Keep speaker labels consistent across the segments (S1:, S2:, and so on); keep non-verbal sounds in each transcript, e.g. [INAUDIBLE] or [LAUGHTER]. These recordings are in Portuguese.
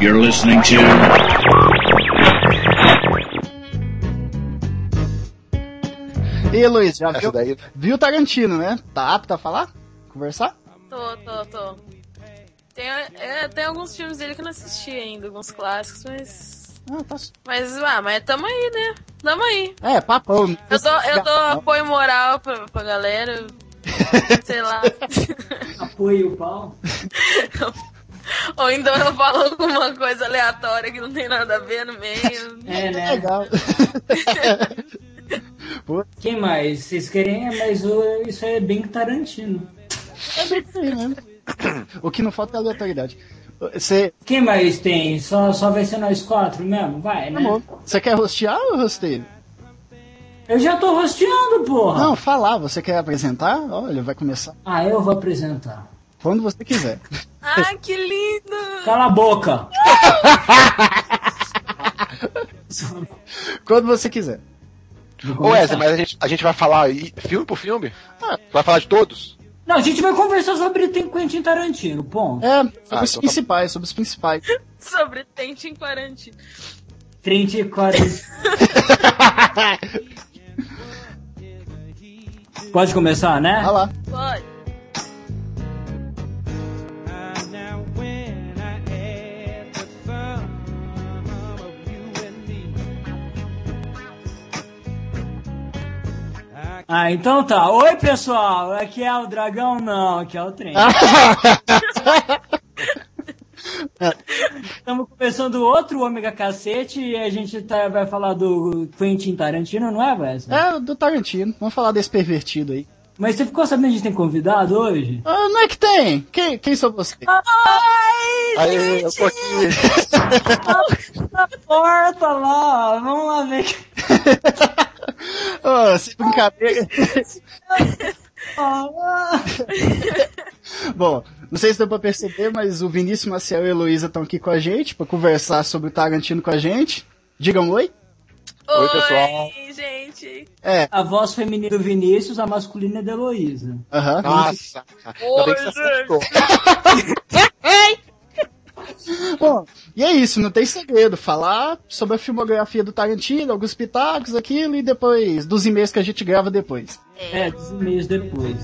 S1: You're listening to
S2: E Luiz, já viu,
S3: daí.
S2: viu o Tarantino, né? Tá apto a falar? Conversar?
S4: Tô, tô, tô. Tem, é, tem alguns filmes dele que eu não assisti ainda, alguns clássicos, mas.
S2: Ah, tá.
S4: Mas, ah, mas tamo aí, né? Tamo aí.
S2: É, papão.
S4: Eu dou, eu dou apoio moral pra, pra galera. Sei lá.
S5: Apoio o pau.
S4: Ou então eu falo alguma coisa aleatória que não tem nada a ver no meio.
S5: É, né?
S2: Legal. [LAUGHS]
S5: Quem mais? Vocês querem? É, mas isso é bem Tarantino.
S2: É bem aí mesmo. O que não falta é aleatoriedade. Você,
S5: Quem mais tem? Só, só vai ser nós quatro mesmo? Vai, né?
S2: amor, você quer rostear ou rosteio?
S5: Eu já tô rosteando, porra!
S2: Não, falar. Você quer apresentar? Olha, vai começar.
S5: Ah, eu vou apresentar.
S2: Quando você quiser. [LAUGHS]
S4: Ah, que lindo!
S5: Cala a boca! [LAUGHS]
S2: Quando você quiser.
S3: Ô Wesley, mas a gente, a gente vai falar aí, filme por filme?
S2: Ah.
S3: Vai falar de todos?
S5: Não, a gente vai conversar sobre tem Quentin Tarantino, ponto.
S2: É, sobre
S3: Ah,
S2: os
S3: então tá-
S2: principais, sobre os principais. [LAUGHS]
S4: Sobre Tente em Quarantino.
S5: 34. Pode começar, né?
S2: Olha lá.
S4: Pode.
S5: Ah, então tá. Oi, pessoal. Aqui é o Dragão? Não, aqui é o trem. [LAUGHS] [LAUGHS] Estamos começando outro Ômega Cacete e a gente tá- vai falar do Quentin Tarantino, não é, Wesley?
S2: É, do Tarantino. Vamos falar desse pervertido aí.
S5: Mas você ficou sabendo que a gente tem convidado hoje?
S2: Ah, não é que tem. Quem, quem sou você?
S5: Ai,
S3: Aí, eu tô aqui.
S5: na porta lá. Vamos lá ver. [LAUGHS]
S2: Ô, sem brincadeira. [LAUGHS] [LAUGHS] Bom, não sei se deu pra perceber, mas o Vinícius Maciel e a Heloísa estão aqui com a gente pra conversar sobre o Tarantino com a gente. Digam oi.
S3: Oi, pessoal.
S4: gente.
S2: É,
S5: A voz feminina do Vinícius, a masculina é da Heloísa.
S2: aham.
S3: Nossa. Bem que você acertou. [LAUGHS] [LAUGHS]
S2: Bom, e é isso, não tem segredo. Falar sobre a filmografia do Tarantino, alguns pitacos, aquilo, e depois dos e-mails que a gente grava depois.
S5: É, dos e-mails depois.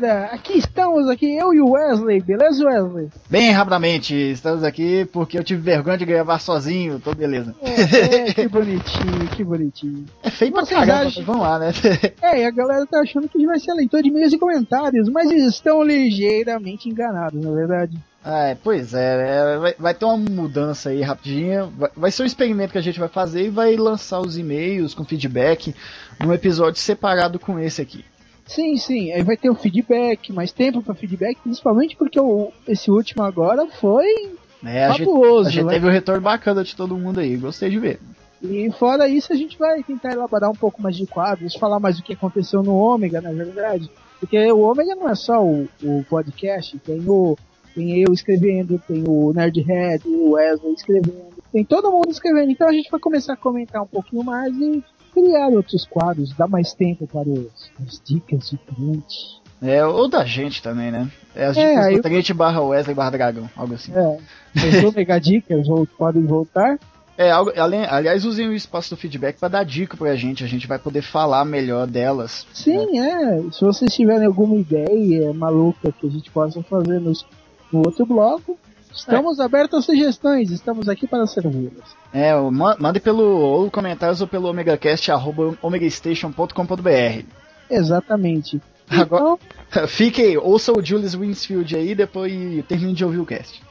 S6: Galera, aqui estamos aqui, eu e o Wesley, beleza, Wesley?
S2: Bem rapidamente, estamos aqui porque eu tive vergonha de gravar sozinho, tô beleza.
S6: É, é, que [LAUGHS] bonitinho, que bonitinho.
S2: É feio pra caramba,
S6: acham-
S2: vamos lá, né? [LAUGHS]
S6: É, e a galera tá achando que a gente vai ser leitor de e-mails e comentários, mas estão ligeiramente enganados, na verdade.
S2: Ah, é, pois é, é, vai, vai ter uma mudança aí rapidinha. Vai, vai ser um experimento que a gente vai fazer e vai lançar os e-mails com feedback num episódio separado com esse aqui.
S6: Sim, sim, aí vai ter o feedback, mais tempo pra feedback, principalmente porque o, esse último agora foi
S2: É, a gente,
S6: fabuloso,
S2: a gente
S6: né?
S2: teve um retorno bacana de todo mundo aí, gostei de ver.
S6: E fora isso, a gente vai tentar elaborar um pouco mais de quadros, falar mais do que aconteceu no Ômega, na verdade. Porque o Ômega não é só o, o podcast, tem o tem eu escrevendo, tem o Nerdhead, o Wesley escrevendo, tem todo mundo escrevendo. Então a gente vai começar a comentar um pouquinho mais e criar outros quadros, dar mais tempo para os, as dicas de cliente.
S2: É, ou da gente também, né? É as
S6: É,
S2: dicas
S6: aí-
S2: do Trent barra Wesley barra Dragão, algo assim.
S6: É, Ômega Dicas podem voltar.
S2: É, algo, além, aliás, usem o espaço do feedback para dar dica pra gente, a gente vai poder falar melhor delas.
S6: Sim, é. Se vocês tiverem alguma ideia maluca que a gente possa fazer nos, no outro bloco, estamos abertos a sugestões, estamos aqui para servi-las.
S2: É, mande pelo ou comentários ou pelo omegacast arroba omegastation.com.br.
S6: Exatamente.
S2: Agora-
S6: Então, [LAUGHS]
S2: Fique aí, ouça o Julius Winsfield aí depois termine de ouvir o cast.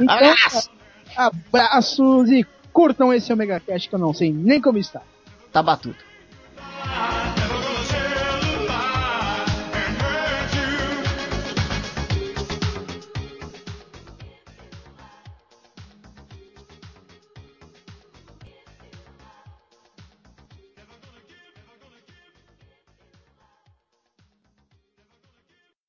S6: então
S2: Abraço!
S6: abraços e curtam esse Omega Cash que eu não sei nem como está.
S2: Tá batuto.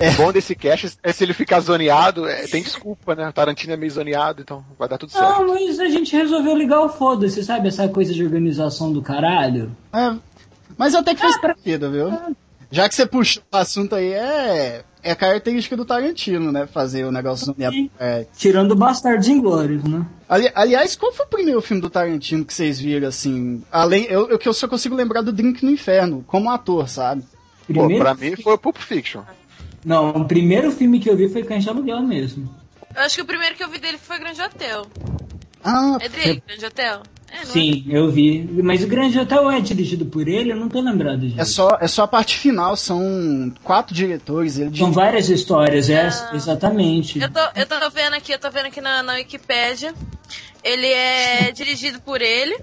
S3: O bom desse cast é se ele ficar zoneado, é, tem desculpa, né? O Tarantino é meio zoneado, então vai dar tudo certo.
S5: Não, mas a gente resolveu ligar o foda-se, sabe? Essa coisa de organização do caralho.
S2: É, mas até que faz sentido, viu? Já que você puxou o assunto aí, é, é característica do Tarantino, né? Fazer o negócio zoneado. É.
S5: Tirando Bastardos Inglórios, né?
S2: Ali- aliás, qual foi o primeiro filme do Tarantino que vocês viram, assim? Além, eu, eu que eu só consigo lembrar do Drink no Inferno, como ator, sabe?
S3: Pô, pra mim foi o Pulp Fiction.
S5: Não, o primeiro filme que eu vi foi Cães de Aluguel mesmo.
S4: Eu acho que o primeiro que eu vi dele foi Grande Hotel.
S2: Ah,
S4: É dele, Grande Hotel? É, não
S5: Sim, eu vi. Mas o Grande Hotel é dirigido por ele, eu não tô lembrado disso.
S2: é só, é só a parte final, são quatro diretores, ele
S5: São várias histórias, é,
S4: Ah.
S5: exatamente.
S4: Eu tô, eu tô vendo aqui, eu tô vendo aqui na, na Wikipédia. Ele é dirigido por ele.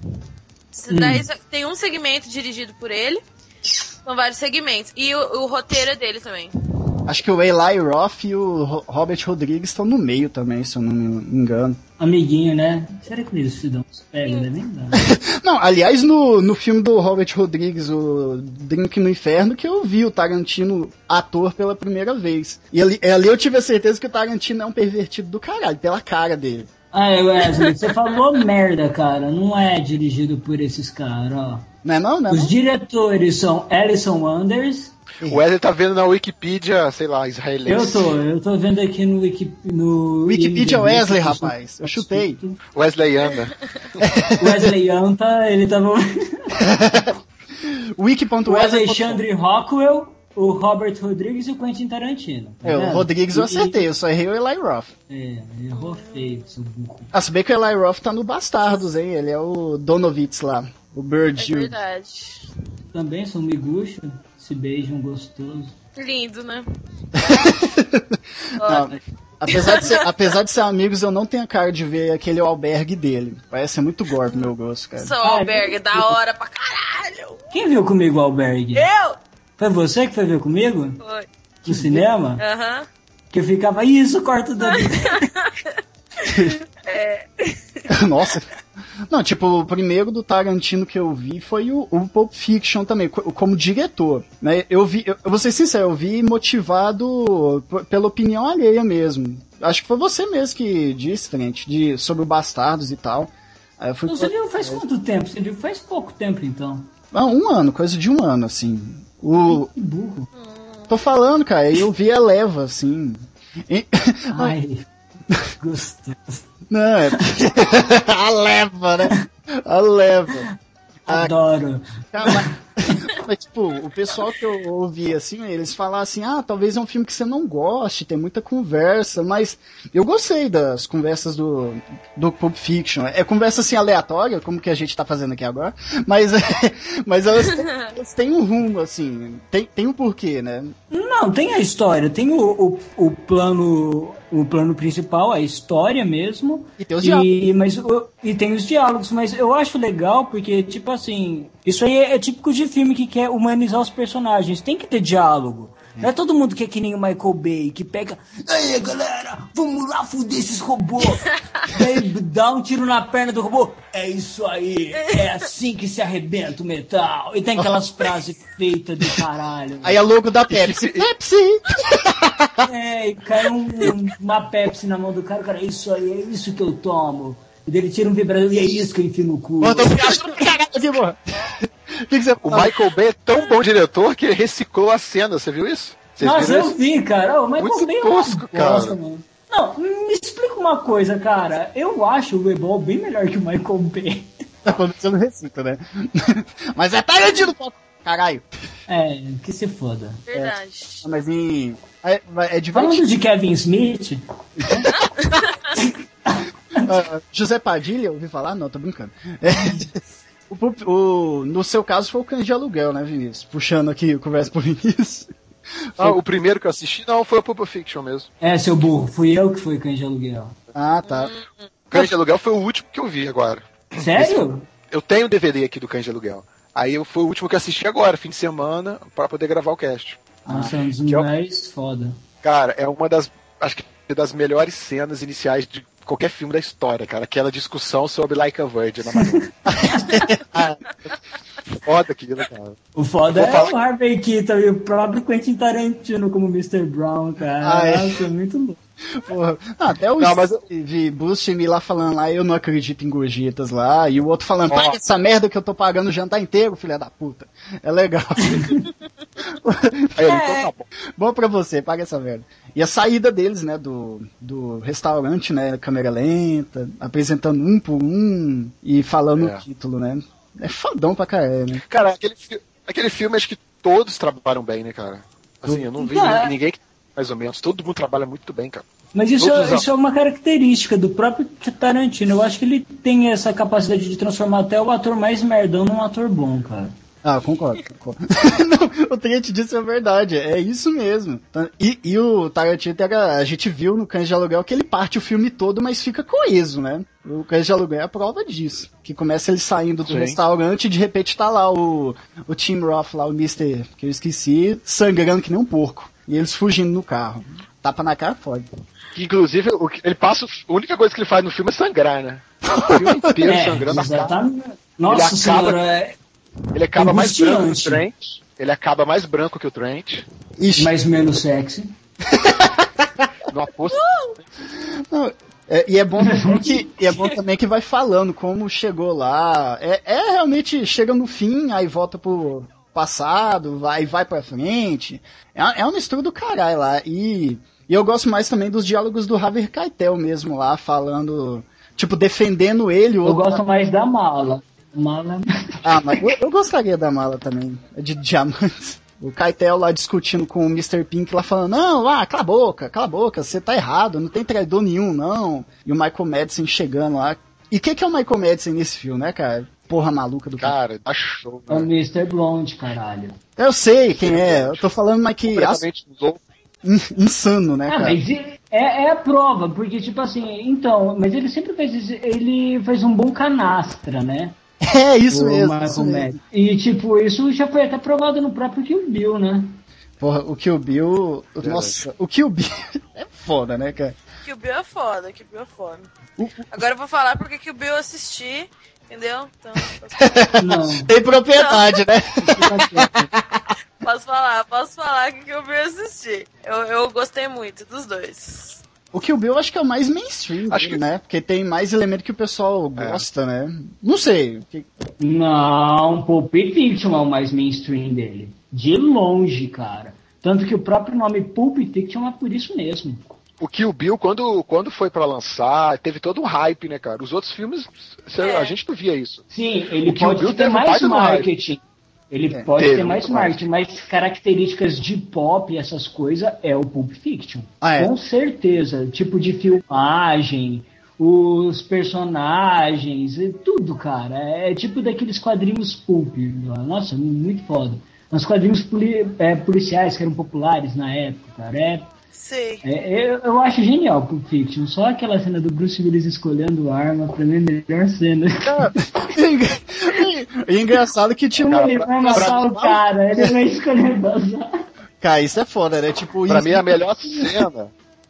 S4: Daí tem um segmento dirigido por ele. São vários segmentos. E o, o roteiro é dele também.
S2: Acho que o Eli Roth e o Ro- Robert Rodrigues estão no meio também, se eu não me engano.
S5: Amiguinho, né? Será que eles se dão uns pega, né? Nem dá. [LAUGHS]
S2: Não, aliás, no, no filme do Robert Rodrigues, o Drink no Inferno, que eu vi o Tarantino ator pela primeira vez. E ali, ali eu tive a certeza que o Tarantino é um pervertido do caralho, pela cara dele.
S5: Ah, Wesley, você falou [LAUGHS] merda, cara. Não é dirigido por esses caras, ó.
S2: Não é não, não é
S5: Os diretores são Alison Wonders.
S3: O Wesley tá vendo na Wikipedia, sei lá,
S5: Eu
S3: israelense.
S5: tô, eu tô vendo aqui no, Wiki, no
S2: Wikipedia
S5: IMDb,
S2: Wesley,
S5: eu
S2: rapaz. Eu chutei.
S3: Wesley anda. [LAUGHS]
S5: Wesley Anta, ele tava. [LAUGHS] o
S2: Wiki.wesley.
S5: Alexandre Rockwell, o Robert Rodrigues e o Quentin Tarantino. tá
S2: É, o? Rodrigues eu acertei, eu só errei o Eli Roth.
S5: É, errou feio, seu burro.
S2: Ah, se bem que o Eli Roth tá no Bastardos, hein? Ele é o Donovitz lá. O
S4: É
S2: Bird.
S4: verdade.
S5: Também são miguxo, se beijam gostoso.
S4: Lindo, né? [LAUGHS]
S2: Não, apesar, de ser, apesar de ser amigos, eu não tenho a cara de ver aquele albergue dele. Parece ser muito gore pro meu gosto, cara.
S4: Sou albergue, da hora pra caralho.
S5: Quem viu comigo o Albergue?
S4: Eu?
S5: Foi você que foi ver comigo?
S4: Foi.
S5: No cinema?
S4: Aham.
S5: Que eu ficava, isso, corta o dedo. [LAUGHS] [LAUGHS]
S2: Nossa. Não, tipo, o primeiro do Tarantino que eu vi foi o, o Pulp Fiction também, co- como diretor. Né? Eu vi, eu, eu vou ser sincero, eu vi motivado pela opinião alheia mesmo. Acho que foi você mesmo que disse, Trent, de, sobre o Bastardos e tal. Aí eu fui
S5: Você viu faz quanto tempo? Você viu faz pouco tempo, então.
S2: Ah, um ano, coisa de um ano, assim. O,
S5: Que burro.
S2: tô falando, cara, eu vi a leva, assim. E-
S5: Ai, [LAUGHS] gostoso.
S2: Não, é. [LAUGHS] a leva, né? A leva. Ah,
S5: Adoro.
S2: Cara, mas, mas, tipo, o pessoal que eu ouvi, assim, eles falam assim, ah, talvez é um filme que você não goste, tem muita conversa, mas eu gostei das conversas do, do Pulp Fiction. É conversa, assim, aleatória, como que a gente tá fazendo aqui agora, mas, [LAUGHS] mas elas, têm- elas têm um rumo, assim, tem, tem um porquê, né?
S5: Não, tem a história, tem o, o, o plano o plano principal, a história mesmo.
S2: E tem os
S5: e, mas, e tem os diálogos, mas eu acho legal porque, tipo assim, isso aí é, é típico de filme que quer humanizar os personagens. Tem que ter diálogo. Não é todo mundo que é que nem o Michael Bay, que pega. Aí galera, vamos lá fuder esses robôs. [LAUGHS] Daí dá um tiro na perna do robô. É isso aí, é assim que se arrebenta o metal. E tem aquelas frases feitas do caralho.
S2: Aí a logo da Pepsi. [LAUGHS] Pepsi!
S5: É, e cai um- um- uma Pepsi na mão do cara, o cara, é isso aí, é isso que eu tomo. E daí ele tira um vibrador e é isso que eu enfio no cu.
S2: Mano, eu que que, você
S3: O Michael Bay é tão bom diretor que ele reciclou a cena, você viu isso? Vocês
S5: Nossa,
S3: viram
S5: eu
S3: esse?
S5: vi, cara. O Michael
S3: Muito
S5: Bay é
S3: tosco, cara.
S5: bosta, mano. Não, me explica uma coisa, cara. Eu acho o Ebol bem melhor que o Michael Bay. [LAUGHS]
S2: Tá você não recita, né? [LAUGHS] Mas é Tarantino. Caralho.
S5: É, que se foda.
S4: Verdade.
S2: Ah, Mas em. É, é divertido.
S5: Falando de Kevin Smith, [LAUGHS]
S2: Ah, José Padilha, ouvi falar? Não, tô brincando. É, o, o- no seu caso foi o Cães de Aluguel, né, Vinícius? Puxando aqui o conversa pro Vinícius.
S3: Ah, o primeiro que eu assisti, não, foi o Pulp Fiction mesmo.
S5: é, seu burro, fui eu que fui cães de aluguel.
S2: Ah, tá.
S3: Cães de Aluguel foi o último que eu vi agora.
S5: Sério?
S3: Eu tenho o DVD aqui do Cães de Aluguel. Aí eu- foi o último que eu assisti agora, fim de semana, pra poder gravar o cast.
S5: Nossa, é um dos
S3: que é
S5: mais foda.
S3: Cara, é uma das, acho que das melhores cenas iniciais de qualquer filme da história, cara. Aquela discussão sobre Like a Virgin na Madonna. [LAUGHS] Foda aquilo, cara.
S5: O foda é
S3: falar
S5: o Harvey Keitel e o próprio Quentin Tarantino como Mr. Brown, cara.
S2: Ah, é?
S5: Nossa, é muito louco.
S2: Porra. Ah, até o
S3: Não, mas eu-
S2: Steve Buscemi lá falando lá, eu não acredito em gorjetas lá, e o outro falando, paga essa merda que eu tô pagando o jantar inteiro, filha da puta. É legal. [LAUGHS]
S3: Aí ele, então tá bom.
S2: Bom pra você, paga essa merda. E a saída deles, né, do, do restaurante, né, câmera lenta, apresentando um por um e falando
S3: É.
S2: o título, né. É fodão pra caralho, né.
S3: Cara, aquele, aquele filme acho que todos trabalharam bem, né, cara? Assim, eu não vi
S5: é.
S3: ninguém que mais ou menos. Todo mundo trabalha muito bem, cara.
S5: Mas isso, é- isso é uma característica do próprio Tarantino. Eu acho que ele tem essa capacidade de transformar até o ator mais merdão num ator bom, cara.
S2: Ah, concordo, concordo. [LAUGHS] Não, o Trent disse é verdade, é isso mesmo. E, e o Tarantino, a gente viu no Cães de Aluguel que ele parte o filme todo, mas fica coeso, né? O Cães de Aluguel é a prova disso. Que começa ele saindo do
S3: Sim.
S2: restaurante e de repente tá lá o, o Tim Roth, lá o Mr. que eu esqueci, sangrando que nem um porco. E eles fugindo no carro. Tapa na cara, pode.
S3: Que, inclusive, o que ele passa. A única coisa que ele faz no filme é sangrar, né? O filme [LAUGHS] inteiro
S5: É,
S3: sangrando a cara.
S5: exatamente. Nossa
S3: acaba-
S5: senhora, é
S3: Ele acaba mais branco que o. Trent. Ele acaba mais branco que o Trent.
S2: Ixi,
S5: mais menos sexy. [LAUGHS]
S3: No aposto.
S2: É- e, é bom [LAUGHS] também que, e é bom também que vai falando como chegou lá. É, é realmente, chega no fim, aí volta pro passado, vai vai pra frente. É, é uma mistura do caralho lá. E, e eu gosto mais também dos diálogos do Harvey Keitel mesmo lá, falando, tipo, defendendo ele.
S5: Eu gosto mais da mala. Mala.
S2: Ah, mas eu, eu gostaria da mala também, de diamantes. O Keitel lá discutindo com o Mr. Pink lá falando, não, ah, cala a boca, cala a boca, você tá errado, não tem traidor nenhum, não. E o Michael Madison chegando lá. E o que, que é o Michael Madison nesse filme, né, cara? Porra maluca do
S3: Cara, dá show,
S5: É o
S3: né?
S5: Mr. Blonde, caralho.
S2: Eu sei quem é, eu tô falando, mas que as-
S3: Completamente louco.
S2: in- insano, né,
S5: Ah,
S2: cara?
S5: mas é, é a prova, porque tipo assim, então, mas ele sempre faz isso, ele faz um bom canastra, né?
S2: É isso
S5: O
S2: mesmo. Isso mesmo.
S5: E tipo, isso já foi até provado no próprio Kill Bill, né?
S2: Porra, o Kill Bill. Nossa, o Kill Bill [LAUGHS] é foda, né, cara?
S4: O Bill é foda, o Bill é foda. Agora eu vou falar porque que o Bill eu assisti, entendeu? Então, posso,
S5: Não.
S2: Tem propriedade, né? [LAUGHS]
S4: posso falar, posso falar que o Bill eu assisti. Eu, eu gostei muito dos dois.
S2: O Kill Bill eu acho que é o mais mainstream,
S3: Acho
S2: dele,
S3: que-
S2: né? Porque tem mais elemento que o pessoal gosta, né? Não sei. que-
S5: Não, Pulp Fiction é o mais mainstream dele. De longe, cara. Tanto que o próprio nome Pulp Fiction é por isso mesmo.
S3: O Kill Bill, quando, quando foi pra lançar, teve todo um hype, né, cara? Os outros filmes,
S4: É.
S3: a gente não via isso.
S5: Sim, ele
S3: O Kill
S5: pode
S3: Bill
S5: ter
S3: teve
S5: mais marketing. Ele
S2: É.
S5: pode ter mais
S3: muito mais.
S5: marketing, mas características de pop e essas coisas é o Pulp Fiction.
S2: Ah, é?
S5: Com certeza. Tipo de filmagem, os personagens, e tudo, cara. É tipo daqueles quadrinhos pulp. Nossa, muito foda. Uns quadrinhos poli- é, policiais que eram populares na época, cara. É,
S4: Sim.
S5: é- eu, eu acho genial Pulp Fiction. Só aquela cena do Bruce Willis escolhendo arma, pra mim, é a melhor cena.
S2: E é engraçado que, tipo,
S5: Como ele vai matar o cara, ele vai escolher bazar.
S2: cara, isso é foda, né? Tipo,
S3: Pra
S2: isso-
S3: mim, a melhor cena,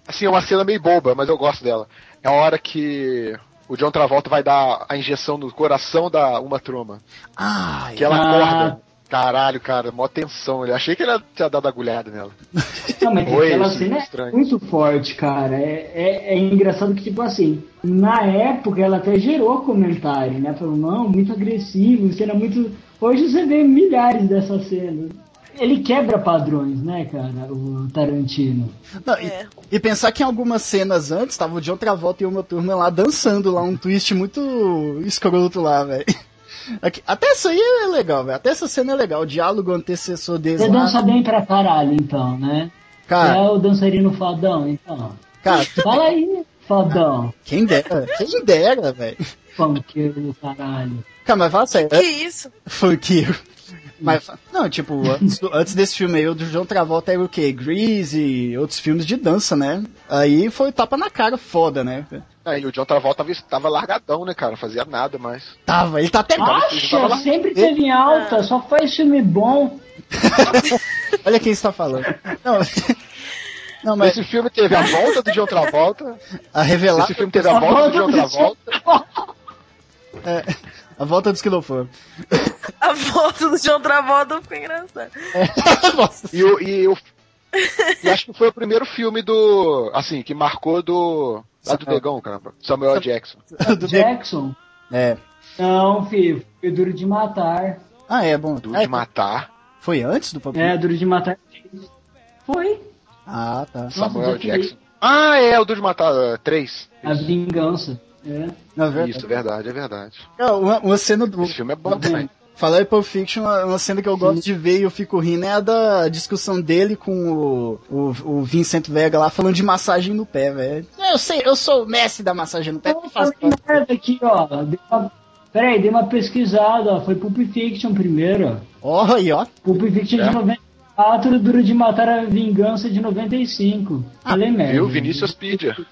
S3: assim, é uma cena meio boba, mas eu gosto dela. É a hora que o John Travolta vai dar a injeção no coração da Uma Truma.
S2: Ai,
S3: Que ela
S5: Ah.
S3: acorda. Caralho, cara, mó tensão. Eu achei que ele tinha dado agulhada nela. [LAUGHS]
S5: Não, mas
S3: Oi,
S5: aquela
S3: isso,
S5: cena é
S3: estranho.
S5: muito forte, cara. É, é, é engraçado que, tipo assim, na época ela até gerou comentário, né? Falou, não, muito agressivo, cena muito. Hoje você vê milhares dessas cenas. ele quebra padrões, né, cara, o Tarantino.
S2: Não, e,
S4: É.
S2: e pensar que em algumas cenas antes tava o John Travolta e uma turma lá dançando lá, um twist muito escroto lá, velho. Aqui- Até isso aí é legal, velho. Até essa cena é legal. O diálogo antecessor deles
S5: Você
S2: lá.
S5: dança bem pra caralho, então, né? Você
S2: Cara,
S5: é o dançarino fodão, então.
S2: cara,
S5: Fala aí, fodão.
S2: quem dera, quem dera, velho.
S5: Funkeiro do caralho.
S2: Cara, mas fala sério,
S4: Que
S2: é
S4: isso?
S2: funkeiro. Mas, não, tipo, antes, do- antes desse filme aí, o do John Travolta era o quê? Grease e outros filmes de dança, né? Aí foi tapa na cara foda, né?
S3: É, e o John Travolta tava, tava largadão, né, cara? Não fazia nada mais.
S2: Tava, ele tá até.
S5: Acha, sempre teve em alta, só faz filme bom. [LAUGHS]
S2: Olha quem está falando. Não, [LAUGHS] não mas
S3: Esse filme teve a volta do John Travolta.
S2: a revelar
S3: Esse filme teve a volta do John Travolta.
S2: é, a volta dos quiloforos. [LAUGHS]
S4: A foto do John Travolta ficou engraçada.
S2: Nossa.
S3: E, o, e, o, e acho que foi o primeiro filme do. Assim, que marcou do. Lá do Negão, cara. Samuel L. Jackson.
S2: Do-
S5: Jackson?
S2: É.
S5: Não, filho, foi Duro de Matar.
S2: Ah, é bom.
S3: Do
S2: É,
S3: de matar.
S2: Foi antes do Pop
S5: É, Duro de Matar. Foi.
S2: Ah, tá.
S3: Samuel
S5: desafiei.
S3: Jackson. Ah, é, o do de matar 3.
S5: A Vingança. É.
S2: Na verdade.
S3: Isso, verdade, é verdade.
S2: É, Uma, uma cena do.
S3: Esse filme é bom também.
S2: Falar em Pulp Fiction, uma, uma cena que eu gosto de ver e eu fico rindo é a da discussão dele com o, o, o Vincent Vega lá falando de massagem no pé, velho. Eu sei, eu sou o mestre da massagem no pé.
S5: Eu falei merda aqui, ó. Dei uma... Peraí, dei uma pesquisada, ó. Foi Pulp Fiction primeiro.
S2: Ó, aí, ó.
S5: Pulp Fiction
S3: É.
S5: de 94, Duro de Matar a Vingança de 95. Falei merda.
S3: Viu? Vinícius Pedia. [LAUGHS]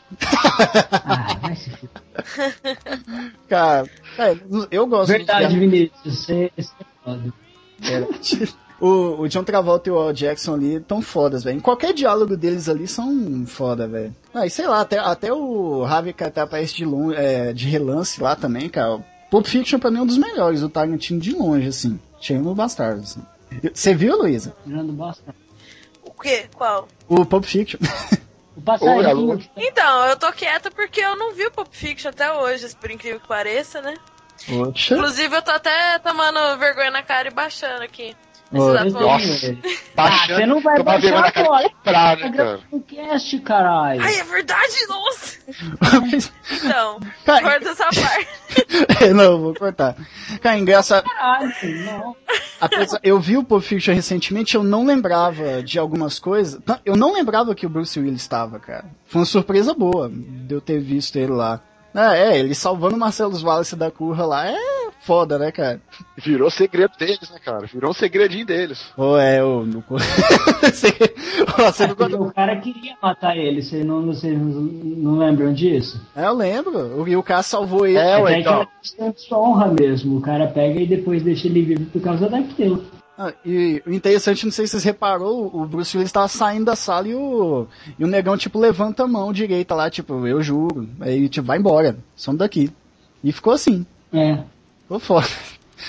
S5: Ah, vai se fuder. [LAUGHS]
S2: Cara, é, eu gosto
S5: Verdade,
S2: de
S5: Vinícius. Você é foda. [LAUGHS]
S2: o, o John Travolta e o Al Jackson ali tão fodas, velho. Em qualquer diálogo deles ali são foda, velho. Ah, e sei lá, até, até o Harvey Keitel aparece de, longe, é, de relance lá também, cara. Pulp Fiction pra mim é um dos melhores, o Tarantino de longe, assim. Cheio no Bastardo, assim. Você viu, Luísa?
S5: Tirando bosta.
S4: O quê? Qual?
S2: O Pulp Fiction. [LAUGHS]
S5: O passarinho.
S3: alô.
S4: Então, eu tô quieta porque eu não vi o Pulp Fiction até hoje, por incrível que pareça, né?
S2: Poxa.
S4: Inclusive, eu tô até tomando vergonha na cara e baixando aqui.
S3: Nossa.
S5: Você não vai
S3: Tomar vergonha
S5: baixar
S3: na cara
S5: agora. Tá
S3: né,
S5: um cast, caralho.
S4: Ai, é verdade? Nossa! Então,
S2: Cara,
S4: corta essa parte. [LAUGHS]
S2: Não, vou cortar. Cara, engraçado.
S5: Caralho, não.
S2: Apesar, eu vi o Pulp Fiction recentemente, eu não lembrava de algumas coisas. Não, Eu não lembrava que o Bruce Willis estava, cara. Foi uma surpresa boa de eu ter visto ele lá. É, é, ele salvando o Marcelo Wallace da curva lá é foda, né, cara?
S3: Virou segredo deles, né, cara? Virou um segredinho deles.
S2: Ou é, o. No... [LAUGHS] não
S5: Porque o cara queria matar ele, vocês não, vocês não lembram disso?
S2: É, eu lembro. O- E o cara salvou ele.
S3: É, ué,
S5: Até que
S3: então.
S5: é honra mesmo. O cara pega e depois deixa ele vivo por causa daquilo.
S2: Ah, e o interessante, não sei se vocês reparou, o Bruce Willis tava saindo da sala e o, e o negão, tipo, levanta a mão direita lá, tipo, eu juro. Aí, tipo, vai embora, some daqui. E ficou assim,
S5: É.
S2: ficou foda.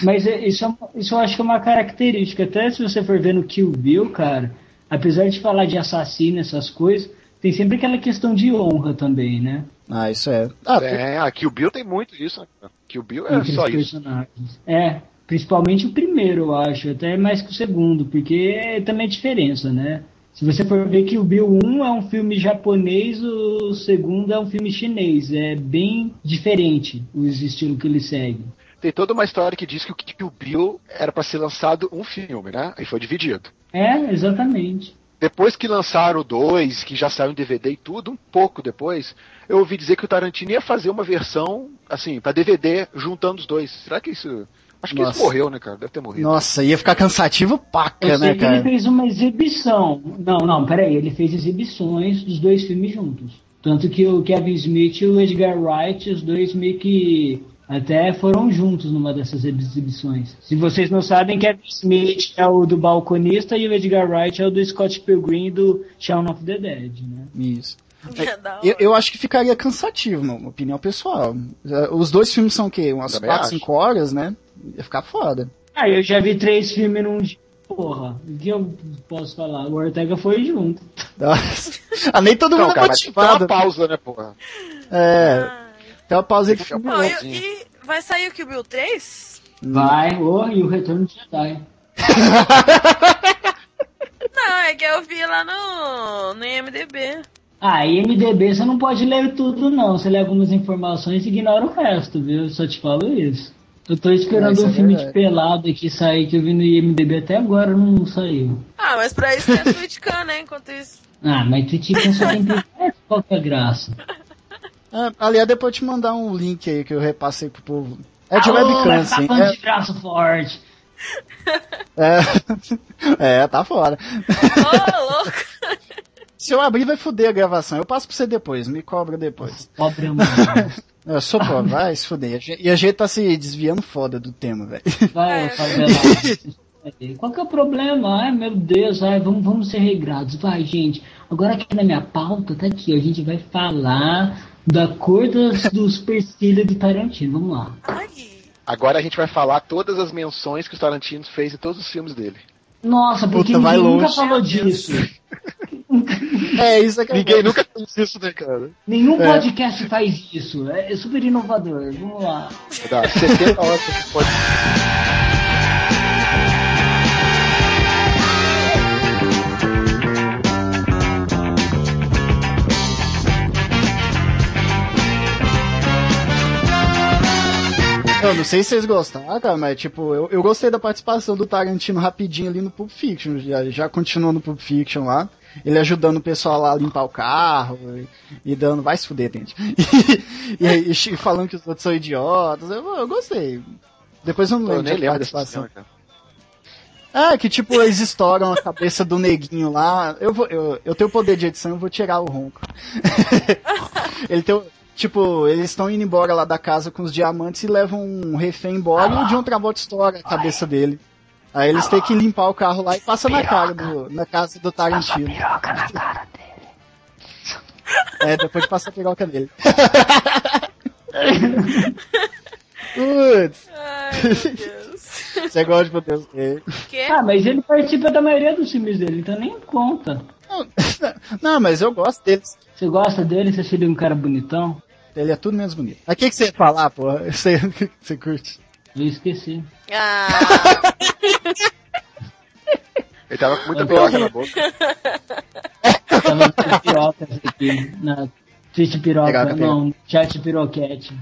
S5: Mas é- isso, é isso eu acho que é uma característica. Até se você for ver no Kill Bill, cara, apesar de falar de assassino, essas coisas, tem sempre aquela questão de honra também, né?
S2: Ah, isso é. Ah,
S3: É, aqui o Bill tem muito isso, né? Kill Bill é
S5: Entre
S3: só isso.
S5: personagens. É, principalmente o primeiro, eu acho, até mais que o segundo, porque é também diferença, né? Se você for ver que o Bill 1 é um filme japonês, o segundo é um filme chinês. É bem diferente os estilos que ele segue.
S3: Tem toda uma história que diz que o Kill Bill era pra ser lançado um filme, né? E foi dividido.
S5: É, exatamente.
S3: Depois que lançaram o 2, que já saiu em DVD e tudo, um pouco depois, eu ouvi dizer que o Tarantino ia fazer uma versão, assim, pra DVD, juntando os dois. Será que isso. Acho que
S2: Nossa.
S3: isso morreu, né, cara? Deve ter morrido.
S2: nossa, ia ficar cansativo paca,
S5: Eu
S2: né,
S5: que ele
S2: cara?
S5: fez uma exibição. Não, não, peraí, ele fez exibições dos dois filmes juntos. Tanto que o Kevin Smith e o Edgar Wright, os dois meio que até foram juntos numa dessas exibições. Se vocês não sabem, Kevin Smith é o do balconista e o Edgar Wright é o do Scott Pilgrim e do Shaun of the Dead, né?
S2: Isso.
S4: É hora.
S2: Eu, eu acho que ficaria cansativo, uma opinião pessoal. Os dois filmes são o quê? Umas
S3: Também
S2: 4,
S3: acho.
S2: 5 horas, né? Ia ficar foda.
S5: Ah, eu já vi três filmes num dia. Porra, o que eu posso falar? O Ortega foi junto.
S2: Nossa. Ah, nem todo mundo
S3: Não,
S2: é
S3: cara, mas tem que ter uma
S2: motivado.
S3: pausa, né, porra?
S2: É, tem uma pausa aí
S3: Tem que
S2: filme
S4: Bom,
S2: longo.
S4: e, e vai sair o Kill Bill 3?
S5: Vai, oh, e o Retorno de Jedi. [LAUGHS]
S4: Não, é que eu vi lá no, no IMDB.
S5: Ah, IMDB você não pode ler tudo não. Você lê algumas informações e ignora o resto, viu? Eu só te falo isso. Eu tô esperando um
S2: é
S5: filme de
S2: verdade.
S5: pelado aqui sair que eu vi no IMDB até agora não saiu.
S4: Ah, mas pra isso tem a Twitchcan, né? Enquanto isso.
S5: Ah, mas tipo só tem que qual que é a graça?
S2: Ah, aliás, depois eu te mandar um link aí que eu repassei pro povo. É de
S5: Alô, vai
S2: webcam,
S5: ficar
S2: sim.
S5: falando
S2: É,
S5: de braço forte.
S2: é, [LAUGHS] é, tá fora.
S4: Ô, louco.
S2: Se eu abrir, vai foder a gravação. Eu passo pra você depois, me cobra depois.
S5: Pobre mano. [LAUGHS]
S2: Eu sou pobre, vai se fuder. E a gente- tá se desviando foda do tema, velho.
S5: Vai, favela. [LAUGHS] Qual que é o problema? Ai, meu Deus, ai, vamos, vamos ser regrados. Vai, gente. Agora aqui na minha pauta, tá aqui, ó, a gente vai falar da cor dos, dos supercílios de Tarantino. Vamos lá.
S3: Agora a gente vai falar todas as menções que o Tarantino fez em todos os filmes dele.
S5: Nossa, porque
S2: Puta,
S5: ninguém nunca falou disso. [LAUGHS]
S2: É, isso é que é
S3: Ninguém nunca fez isso, né, cara?
S5: Nenhum
S2: É.
S5: podcast faz isso. É é super inovador. Vamos lá.
S3: Dá 70 horas que pode.
S2: Eu não sei se vocês gostaram, cara, mas tipo, eu, eu gostei da participação do Tarantino rapidinho ali no Pulp Fiction. Já, já continuou no Pulp Fiction lá. Ele ajudando o pessoal lá a limpar o carro e, e dando, vai se fuder, gente. [LAUGHS] E, e, e falando que os outros são idiotas. Eu, eu gostei. Depois eu não
S3: Eu
S2: lembro
S3: nem
S2: de
S3: lembro dessa
S2: participação.
S3: cena, cara.
S2: É, que tipo, eles estouram a cabeça do neguinho lá. Eu, vou, eu, eu tenho poder de edição, eu vou tirar o ronco. [LAUGHS] Ele tem, o- tipo, eles estão indo embora lá da casa com os diamantes e levam um refém embora e o John Travolta estoura a cabeça dele. Aí eles têm que limpar o carro lá e passa na cara do, na casa do Tarantino.
S5: Piroca na cara dele.
S2: É, depois de passar a piroca nele. Putz,
S4: ai meu Deus.
S2: você gosta de poder.
S4: Que?
S5: Ah, mas ele participa da maioria dos filmes dele, então nem conta.
S2: Não, Não, mas eu gosto deles.
S5: Você gosta dele? Você seria um cara bonitão?
S2: Ele é tudo menos bonito. Mas o que, que você ia falar, porra? Eu sei o que você curte.
S5: Eu esqueci.
S4: Ah,
S3: Ele tava com muita piroca na boca.
S5: Tava com pirocas aqui. Na Twitch piroca, não, chat piroquete.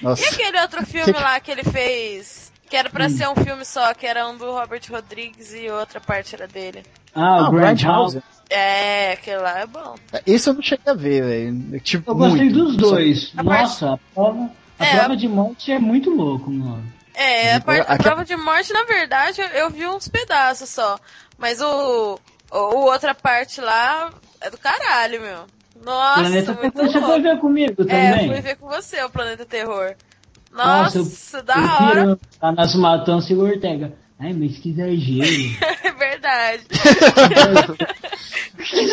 S4: e
S2: Nossa.
S4: aquele outro [LAUGHS] filme lá que ele fez? Que era pra ser um filme só, que era um do Robert Rodrigues e outra parte era dele.
S5: Ah, o Grand House.
S4: É, aquele lá é bom.
S2: Esse eu não cheguei a ver, velho. Tipo,
S5: Eu gostei
S2: muito.
S5: dos dois.
S4: A parte-
S5: Nossa, a prova, a
S4: É.
S5: prova de morte é muito louco, mano.
S4: É, a, par- a prova de morte, na verdade, eu, eu vi uns pedaços só. Mas o, o, o outra parte lá é do caralho, meu. Nossa,
S5: Planeta
S4: muito
S5: Terror, você foi ver comigo
S4: É,
S5: também?
S4: fui ver com você o Planeta Terror.
S5: Nossa,
S4: Nossa,
S5: eu-
S4: da
S5: eu
S4: hora.
S5: Tá nas matanças e o Ortega. Ai, mas que exagero. [LAUGHS]
S4: É verdade. [LAUGHS]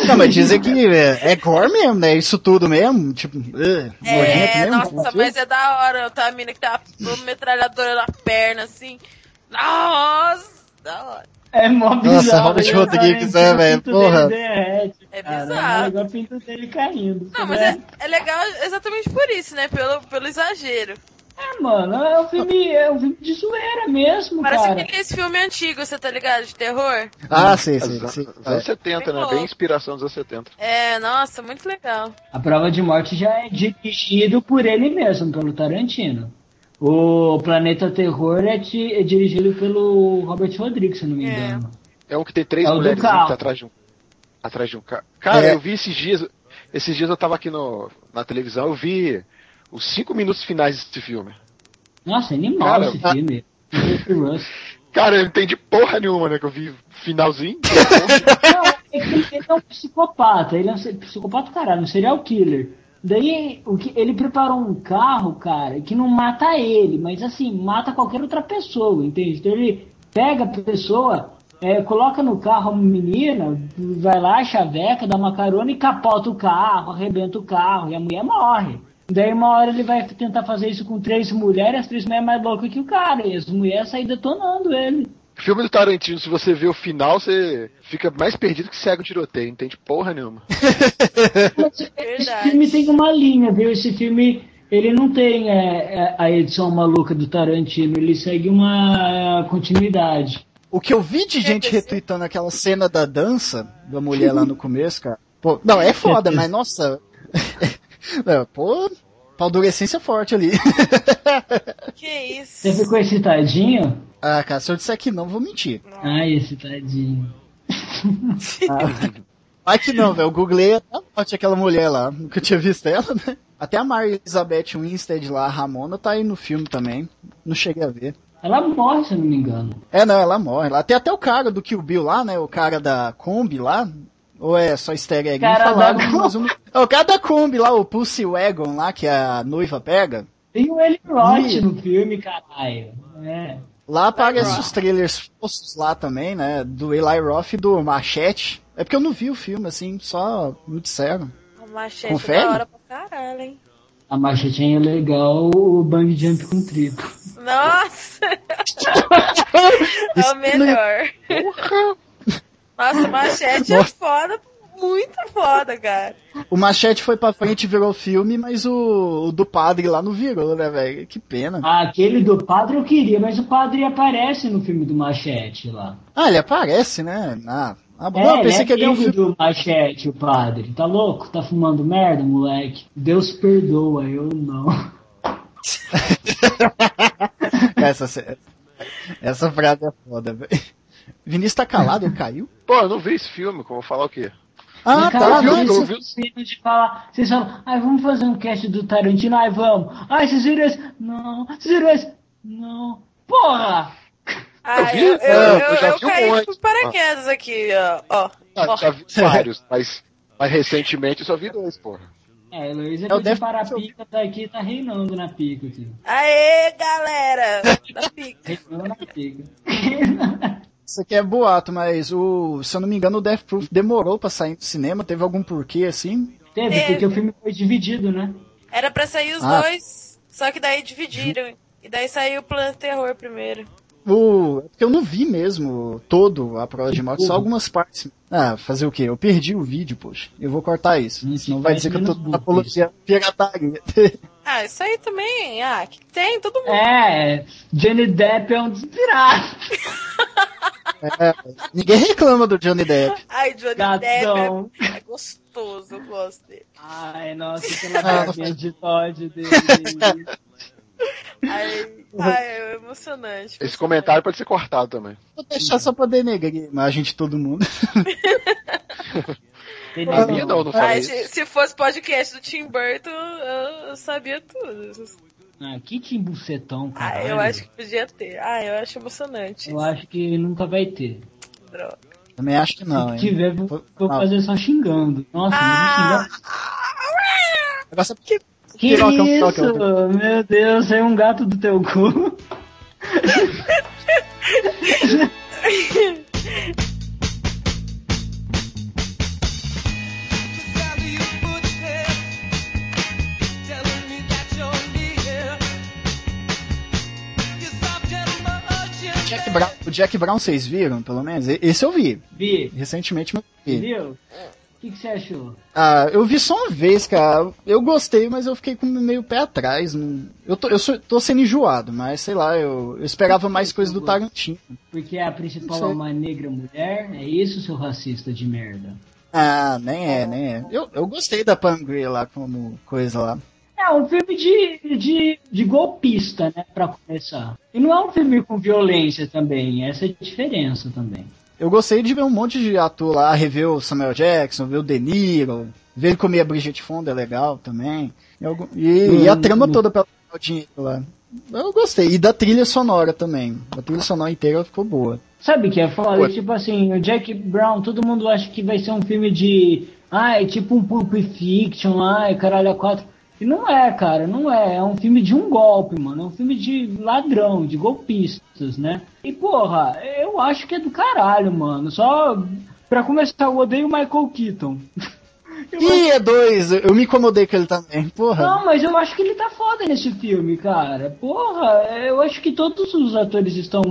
S2: Não, mas dizem que é, é gore mesmo, né? Isso tudo mesmo. Tipo, uh,
S4: É,
S2: mesmo.
S4: nossa, mas é da hora. Tá a mina que tá com metralhadora na perna, assim. Nossa, da hora.
S5: É mó bizarro.
S2: Robert
S5: né?
S2: Rodrigues,
S5: O
S2: é, velho, porra.
S5: derrete,
S4: É bizarro.
S5: É legal o pinto dele caindo.
S4: Não, mas é, é legal exatamente por isso, né? Pelo, pelo exagero.
S5: É, mano, é um filme, é um filme de zoeira mesmo,
S4: Parece
S5: cara.
S4: aquele filme antigo, você tá ligado? De terror.
S2: Ah, sei, sei,
S3: Os os anos 70, né? Bem inspiração dos anos 70.
S4: É, nossa, muito legal.
S5: A prova de morte já é dirigido por ele mesmo, pelo Tarantino. O Planeta Terror é, ti- é dirigido pelo Robert Rodrigues, se não me
S4: É.
S5: engano.
S3: É um que tem três
S5: É
S3: mulheres tá atrás de um. Atrás de um carro. Cara,
S2: É.
S3: eu vi esses dias. Esses dias eu tava aqui no, na televisão, eu vi os cinco minutos finais desse filme.
S5: Nossa, é animal
S3: Cara,
S5: esse filme. Ross. [LAUGHS]
S3: Cara, eu não entendi porra nenhuma, né? Que eu vi finalzinho.
S5: Não, é ele, ele é um psicopata, ele é um psicopata caralho, um serial killer. Daí o que, ele preparou um carro, cara, que não mata ele, mas assim, mata qualquer outra pessoa, entende? Então ele pega a pessoa, é, coloca no carro a menina, vai lá, chaveca, dá uma carona e capota o carro, arrebenta o carro, e a mulher morre. Daí uma hora ele vai tentar fazer isso com três mulheres, as três mulheres mais loucas que o cara, e as mulheres saem detonando ele.
S3: filme do Tarantino, se você vê o final, você fica mais perdido que cego tiroteio. Não entende porra nenhuma. [LAUGHS]
S5: Esse filme tem uma linha, viu? Esse filme, ele não tem é, é, a edição maluca do Tarantino, ele segue uma é, continuidade.
S2: O que eu vi de gente
S4: aconteceu?
S2: retweetando aquela cena da dança da mulher lá no começo, cara. Pô, não, é foda, mas nossa. Não, pô, paldurecência forte ali. [LAUGHS]
S4: Que isso?
S5: Você ficou excitadinho?
S2: Ah, cara, se eu disser que não, vou mentir.
S5: Ai, excitadinho. [LAUGHS]
S2: Ai que não, velho. Eu googlei até a morte aquela mulher lá. Nunca tinha visto ela, né? Até a Mary Elizabeth Winstead lá, a Ramona, tá aí no filme também. Não cheguei a ver.
S5: Ela morre, se eu não me engano.
S2: É, não, ela morre. Lá tem até o cara do Kill Bill lá, né? O cara da Kombi lá. Ou é só easter egg?
S5: Cara
S2: falaram, mas não- É o cara da Kombi lá, o Pussy Wagon lá, que a noiva pega.
S5: Tem o Eli Roth
S2: Ih.
S5: no filme, caralho. É.
S2: Lá aparecem os trailers falsos lá também, né? Do Eli Roth e do Machete. É porque eu não vi o filme, assim, só me disseram.
S4: O machete
S2: Confere?
S4: é da hora pra caralho, hein?
S5: A machetinha é legal, o bang jump com triplo.
S4: Nossa! [LAUGHS] é o melhor. Nossa, o machete é
S2: Nossa.
S4: foda, muito foda, cara.
S2: O Machete foi pra frente e virou filme, mas o, o do padre lá não virou, né, velho? Que pena.
S5: Ah, aquele do padre eu queria, mas o padre aparece no filme do Machete lá.
S2: Ah, ele aparece, né? Ah, ah bom,
S5: É,
S2: eu pensei
S5: é
S2: que ele ia um filme.
S5: do Machete, o padre. Tá louco? Tá fumando merda, moleque? Deus perdoa, eu não. [LAUGHS]
S2: Essa, essa frase é foda, velho. Vinícius tá calado, caiu? [LAUGHS]
S3: Pô, eu não vi esse filme, como eu vou falar o quê?
S2: Ah, tá,
S5: cara,
S2: não,
S5: vocês
S2: isso-
S3: eu
S5: de falar. Vocês falam, ai, vamos fazer um cast do Tarantino, ai, vamos. Ai, vocês viram esse? Não. Vocês viram esse? Não. Porra!
S4: Ah,
S3: vi?
S4: eu, eu, eu,
S3: eu já
S4: eu
S3: vi um
S4: caí por paraquedas aqui, ó. ó.
S3: Ah, já vi vários, mas, mas recentemente eu só vi dois, porra.
S5: É, a Heloísa
S2: É o
S5: é
S2: Def-
S5: para a pica, tá aqui, tá reinando na pica aqui.
S4: Aê, galera! Da pica.
S5: Reinando na pica. [LAUGHS]
S2: Isso aqui é boato, mas o, se eu não me engano, o Death Proof demorou pra sair do cinema. Teve algum porquê assim?
S5: Teve,
S4: Teve.
S5: porque o filme foi dividido, né?
S4: Era pra sair os
S2: Ah.
S4: dois, só que daí dividiram. E daí saiu o Planeta Terror primeiro.
S2: O, é porque eu não vi mesmo todo a prova de morte, só algumas partes. Ah, fazer o quê? Eu perdi o vídeo, poxa. Eu vou cortar isso.
S5: Hum,
S2: Senão vai dizer que eu tô apologia pirataria. [LAUGHS]
S4: Ah, isso aí também. Ah, que tem, todo mundo.
S5: É, Johnny Depp é um despirado. [LAUGHS]
S2: É, ninguém reclama do Johnny Depp.
S4: Ai, Johnny
S5: Gatão.
S4: Depp é, é gostoso, eu gosto dele.
S5: Ai, nossa, aquela
S2: Ah,
S5: carinha de Todd dele.
S4: Ai, ai, é emocionante.
S3: Esse comentário pode ser cortado também.
S2: Vou deixar só pra denegrir a imagem de todo mundo. [LAUGHS]
S5: Ele
S3: A minha não, não falei
S4: se, se fosse podcast do Tim Burton, eu, eu sabia tudo.
S5: Ah, que timbucetão, cara.
S4: Ah, eu acho que podia ter. Ah, eu acho emocionante.
S5: Eu acho que nunca vai ter.
S4: Droga.
S2: Também acho que não,
S5: Se
S2: hein?
S5: tiver, vou, vou
S2: Ah.
S5: fazer só xingando. Nossa,
S4: Ah,
S5: mas xingar. Que
S2: Pirocão,
S5: isso? Meu Deus, é um gato do teu cu. [LAUGHS]
S2: Jack Brown, o Jack Brown vocês viram, pelo menos? Esse eu vi.
S5: Vi,
S2: Recentemente eu vi.
S5: viu? O que, que você achou?
S2: Ah, eu vi só uma vez, cara. Eu gostei, mas eu fiquei com meio pé atrás. Eu, tô, eu sou- tô sendo enjoado, mas sei lá, eu, eu esperava mais coisa do Tarantino.
S5: Porque a principal é uma negra mulher? É isso, seu racista de merda?
S2: Ah, nem é, nem é. Eu, eu gostei da Pam Grier lá como coisa lá.
S5: É um filme de, de, de golpista, né, pra começar. E não é um filme com violência também, essa é a diferença também.
S2: Eu gostei de ver um monte de ator lá, rever o Samuel Jackson, ver o De Niro, ver ele comer a Bridget Fonda é legal também. E, algum- e- e a
S5: Hum,
S2: trama
S5: hum.
S2: toda pelo dinheiro lá. Eu gostei. E da trilha sonora também. A trilha sonora inteira ficou boa.
S5: Sabe o que é foda? Tipo assim, o Jack Brown, todo mundo acha que vai ser um filme de. Ah, é tipo um Pulp Fiction, ai, caralho, a quatro. E não é, cara, não é. É um filme de um golpe, mano. É um filme de ladrão, de golpistas, né? E porra, eu acho que é do caralho, mano. Só pra começar, eu odeio o Michael Keaton. [LAUGHS] Eu
S2: Ih, é dois. Eu me incomodei com ele também. Porra.
S5: Não, mas eu acho que ele tá foda nesse filme, cara. Porra, eu acho que todos os atores estão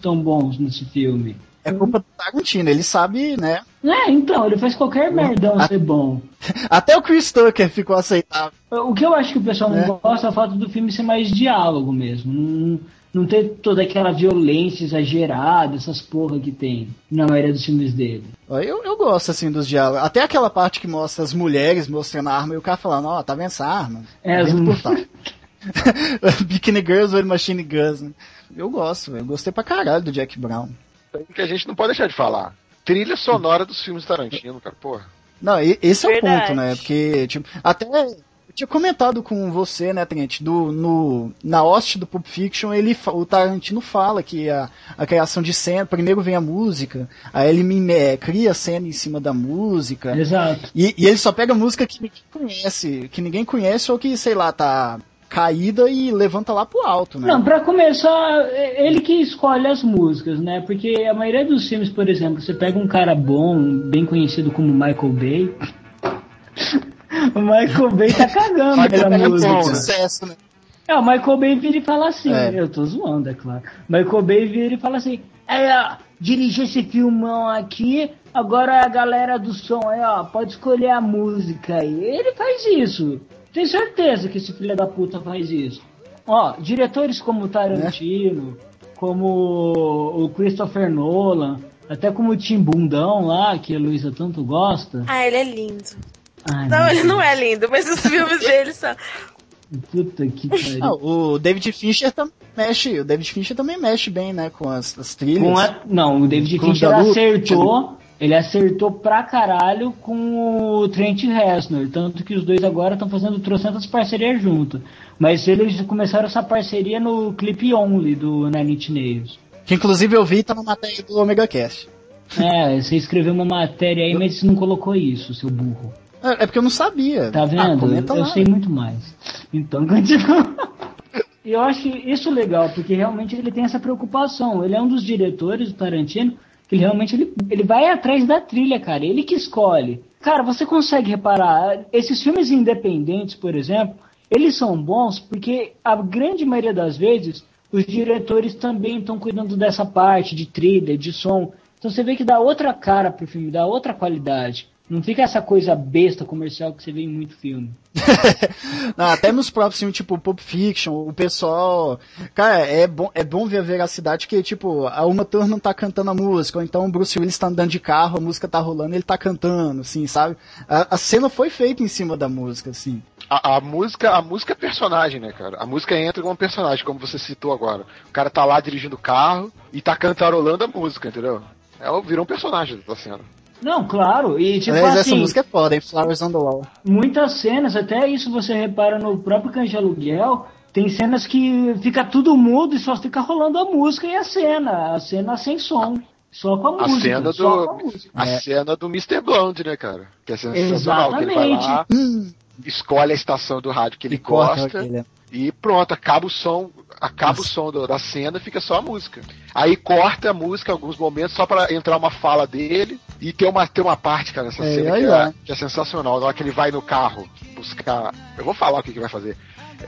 S5: tão bons nesse filme.
S2: É culpa do Tarantino. Ele sabe, né?
S5: É, então, ele faz qualquer merdão ser bom. [LAUGHS]
S2: Até o Chris Tucker ficou aceitável.
S5: O que eu acho que o pessoal não
S2: É.
S5: gosta é o fato do filme ser mais diálogo mesmo. Não, não ter toda aquela violência exagerada, essas porra que tem na maioria dos filmes dele.
S2: Eu, eu gosto, assim, dos diálogos. Até aquela parte que mostra as mulheres mostrando a arma e o cara falando, ó, oh, tá vendo essa arma?
S5: É, as
S2: por tal. [LAUGHS] Bikini Girls ou Machine Guns, né? Eu gosto, eu gostei pra caralho do Jack Brown.
S3: Tem que a gente não pode deixar de falar. Trilha sonora dos filmes Tarantino, cara, porra.
S2: Não, esse é o
S4: Verdade.
S2: ponto, né? Porque, tipo, até eu tinha comentado com você, né, Trent, do, no, na hoste do Pulp Fiction, ele, o Tarantino fala que a, a criação de cena, primeiro vem a música, aí ele mime- é, cria a cena em cima da música,
S5: Exato.
S2: e, e ele só pega música que ninguém conhece, que ninguém conhece ou que, sei lá, tá caída e levanta lá pro alto, né?
S5: Não, pra começar, é ele que escolhe as músicas, né? Porque a maioria dos filmes, por exemplo, você pega um cara bom, bem conhecido como Michael Bay. [LAUGHS] o Michael Bay tá cagando pela
S3: é
S5: música.
S3: bom,
S2: sucesso, né?
S5: É, o Michael Bay vira e fala assim,
S2: É.
S5: eu tô zoando, é claro. Michael Bay vira e fala assim, é, ó, dirigi esse filmão aqui, agora a galera do som aí, ó, pode escolher a música aí. Ele faz isso. Tenho certeza que esse filho da puta faz isso. Ó, diretores como Tarantino, como o Christopher Nolan, até como o Tim Bundão lá, que a Luísa tanto gosta.
S4: Ah, ele é lindo.
S5: Ai,
S4: Não, ele não é lindo, mas os filmes dele são.
S5: Puta que pariu.
S2: Ah, o David Fincher também mexe, o David Fincher também mexe bem, né, com as, as trilhas.
S5: Com a- Não, o David Fincher acertou. Ele acertou pra caralho com o Trent Reznor. Tanto que os dois agora estão fazendo trocentas parcerias junto. Mas eles começaram essa parceria no clipe Only do Nine Inch Nails.
S2: Que inclusive eu vi tá na matéria do Omega Cast.
S5: É, você escreveu uma matéria aí, mas você não colocou isso, seu burro.
S2: É, é porque eu não sabia.
S5: Tá
S2: Ah,
S5: vendo?
S2: comenta
S5: eu
S2: lá.
S5: sei muito mais. Então, [LAUGHS] continua. E eu acho isso legal, porque realmente ele tem essa preocupação. Ele é um dos diretores do Tarantino, ele realmente ele, ele vai atrás da trilha, cara. Ele que escolhe. Cara, você consegue reparar, esses filmes independentes, por exemplo, eles são bons porque a grande maioria das vezes os diretores também estão cuidando dessa parte de trilha, de som. Então você vê que dá outra cara pro filme, dá outra qualidade. Não fica essa coisa besta comercial que você vê em muito filme. [LAUGHS]
S2: Não, até nos próprios filmes, tipo Pulp Fiction, o pessoal. Cara, é bom, é bom ver a veracidade que, tipo, a Uma Thurman tá cantando a música, ou então o Bruce Willis tá andando de carro, a música tá rolando ele tá cantando, assim, sabe? A, a cena foi feita em cima da música, assim.
S3: A, a música, a música é personagem, né, cara? A música entra como personagem, como você citou agora. O cara tá lá dirigindo o carro e tá cantarolando a música, entendeu? É, virou um personagem da cena.
S5: Não, claro. E tipo
S2: Aliás,
S5: assim,
S2: essa música é foda, hein? Flowers on the Wall.
S5: muitas cenas, até isso você repara no próprio Cães de Aluguel, tem cenas que fica tudo mudo e só fica rolando a música e a cena. A cena sem som. Só com a,
S3: A
S5: música.
S3: cena
S5: só
S3: do.
S5: com a música.
S3: A cena do Mr. Blonde, né, cara? Que é sensacional. Que ele vai
S5: Exatamente.
S3: lá,
S2: Hum,
S3: escolhe a estação do rádio que ele
S2: e corta
S3: gosta.
S2: aquele.
S3: E pronto, acaba o som, acaba o som do- da cena, fica só a música. Aí corta a música em alguns momentos só pra entrar uma fala dele e tem uma tem uma parte, cara, nessa
S2: É,
S3: cena que é, que é sensacional, na hora que ele vai no carro buscar, eu vou falar o que que vai fazer.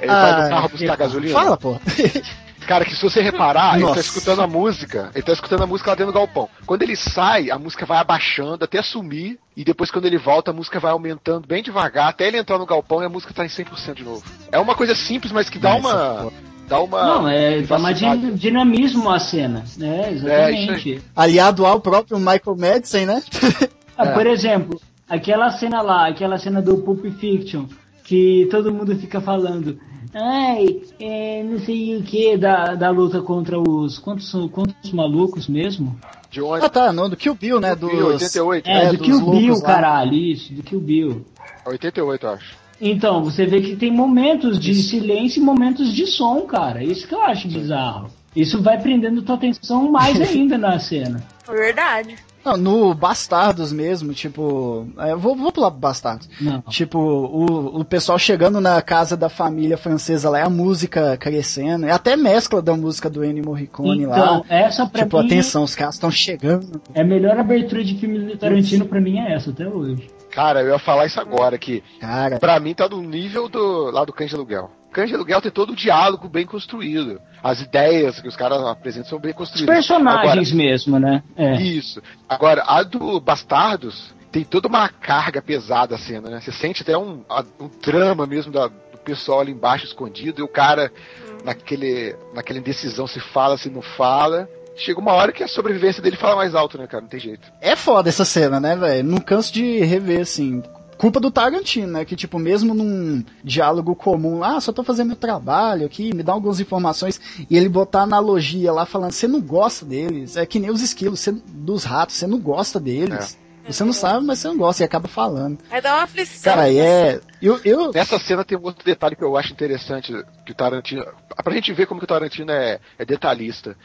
S3: Ele
S2: Ah,
S3: vai no carro buscar gasolina.
S2: Fala, pô. [LAUGHS]
S3: Cara, que se você reparar, ele tá
S2: Nossa.
S3: escutando a música, ele tá escutando a música lá dentro do galpão. Quando ele sai, a música vai abaixando até sumir, e depois quando ele volta, a música vai aumentando bem devagar, até ele entrar no galpão e a música tá em 100% de novo. É uma coisa simples, mas que dá
S2: Nossa,
S3: uma... Dá uma...
S5: Não, é dá uma din- dinamismo a cena. É,
S3: É,
S5: exatamente.
S2: Aliado ao próprio Michael Madsen, né? [LAUGHS]
S5: Ah,
S3: É.
S5: Por exemplo, aquela cena lá, aquela cena do Pulp Fiction, que todo mundo fica falando, ai, é, não sei o que, da, da luta contra os. Quantos, são- quantos malucos mesmo?
S3: De onde?
S2: Ah, tá, não, do Kill Bill, né? Dos...
S3: 88.
S5: É,
S2: É,
S5: do Kill Bill,
S2: lá.
S5: caralho, isso, do Kill Bill.
S3: 88, eu acho.
S5: Então, você vê que tem momentos de silêncio e momentos de som, cara. Isso que eu acho bizarro. Isso vai prendendo tua atenção mais [LAUGHS] ainda na cena.
S4: Verdade.
S2: Não, no Bastardos mesmo, tipo. é, vou, vou pular pro Bastardos.
S5: Não.
S2: Tipo, o, o pessoal chegando na casa da família francesa lá, é a música crescendo, é até mescla da música do Ennio Morricone lá.
S5: Então, essa pra
S2: Tipo,
S5: mim
S2: atenção, os caras estão chegando.
S5: é a melhor abertura de filme do Tarantino pra mim é essa até hoje.
S3: Cara, eu ia falar isso agora, que
S2: Cara,
S3: pra mim tá no nível do lá do Cães de Aluguel. Cães de Aluguel tem todo o diálogo bem construído. As ideias que os caras apresentam são bem
S5: Os
S3: construídas.
S5: personagens mesmo, né? É.
S3: Isso. Agora, a do Bastardos tem toda uma carga pesada a cena, né? Você sente até um, um drama mesmo da- do pessoal ali embaixo escondido e o cara naquele, naquela indecisão se fala, se não fala. Chega uma hora que a sobrevivência dele fala mais alto, né, cara? Não tem jeito.
S2: É foda essa cena, né, velho? Não canso de rever, assim. Culpa do Tarantino, né? Que, tipo, mesmo num diálogo comum, ah, só tô fazendo meu trabalho aqui, me dá algumas informações, e ele botar analogia lá falando, você não gosta deles, é que nem os esquilos cê, dos ratos, você não gosta deles. Você não sabe, mas você não gosta e acaba falando.
S4: Aí dá uma aflição.
S2: Cara, aí é. Eu, eu...
S3: Nessa cena tem um outro detalhe que eu acho interessante, que o Tarantino. Pra gente ver como que o Tarantino é, é detalhista.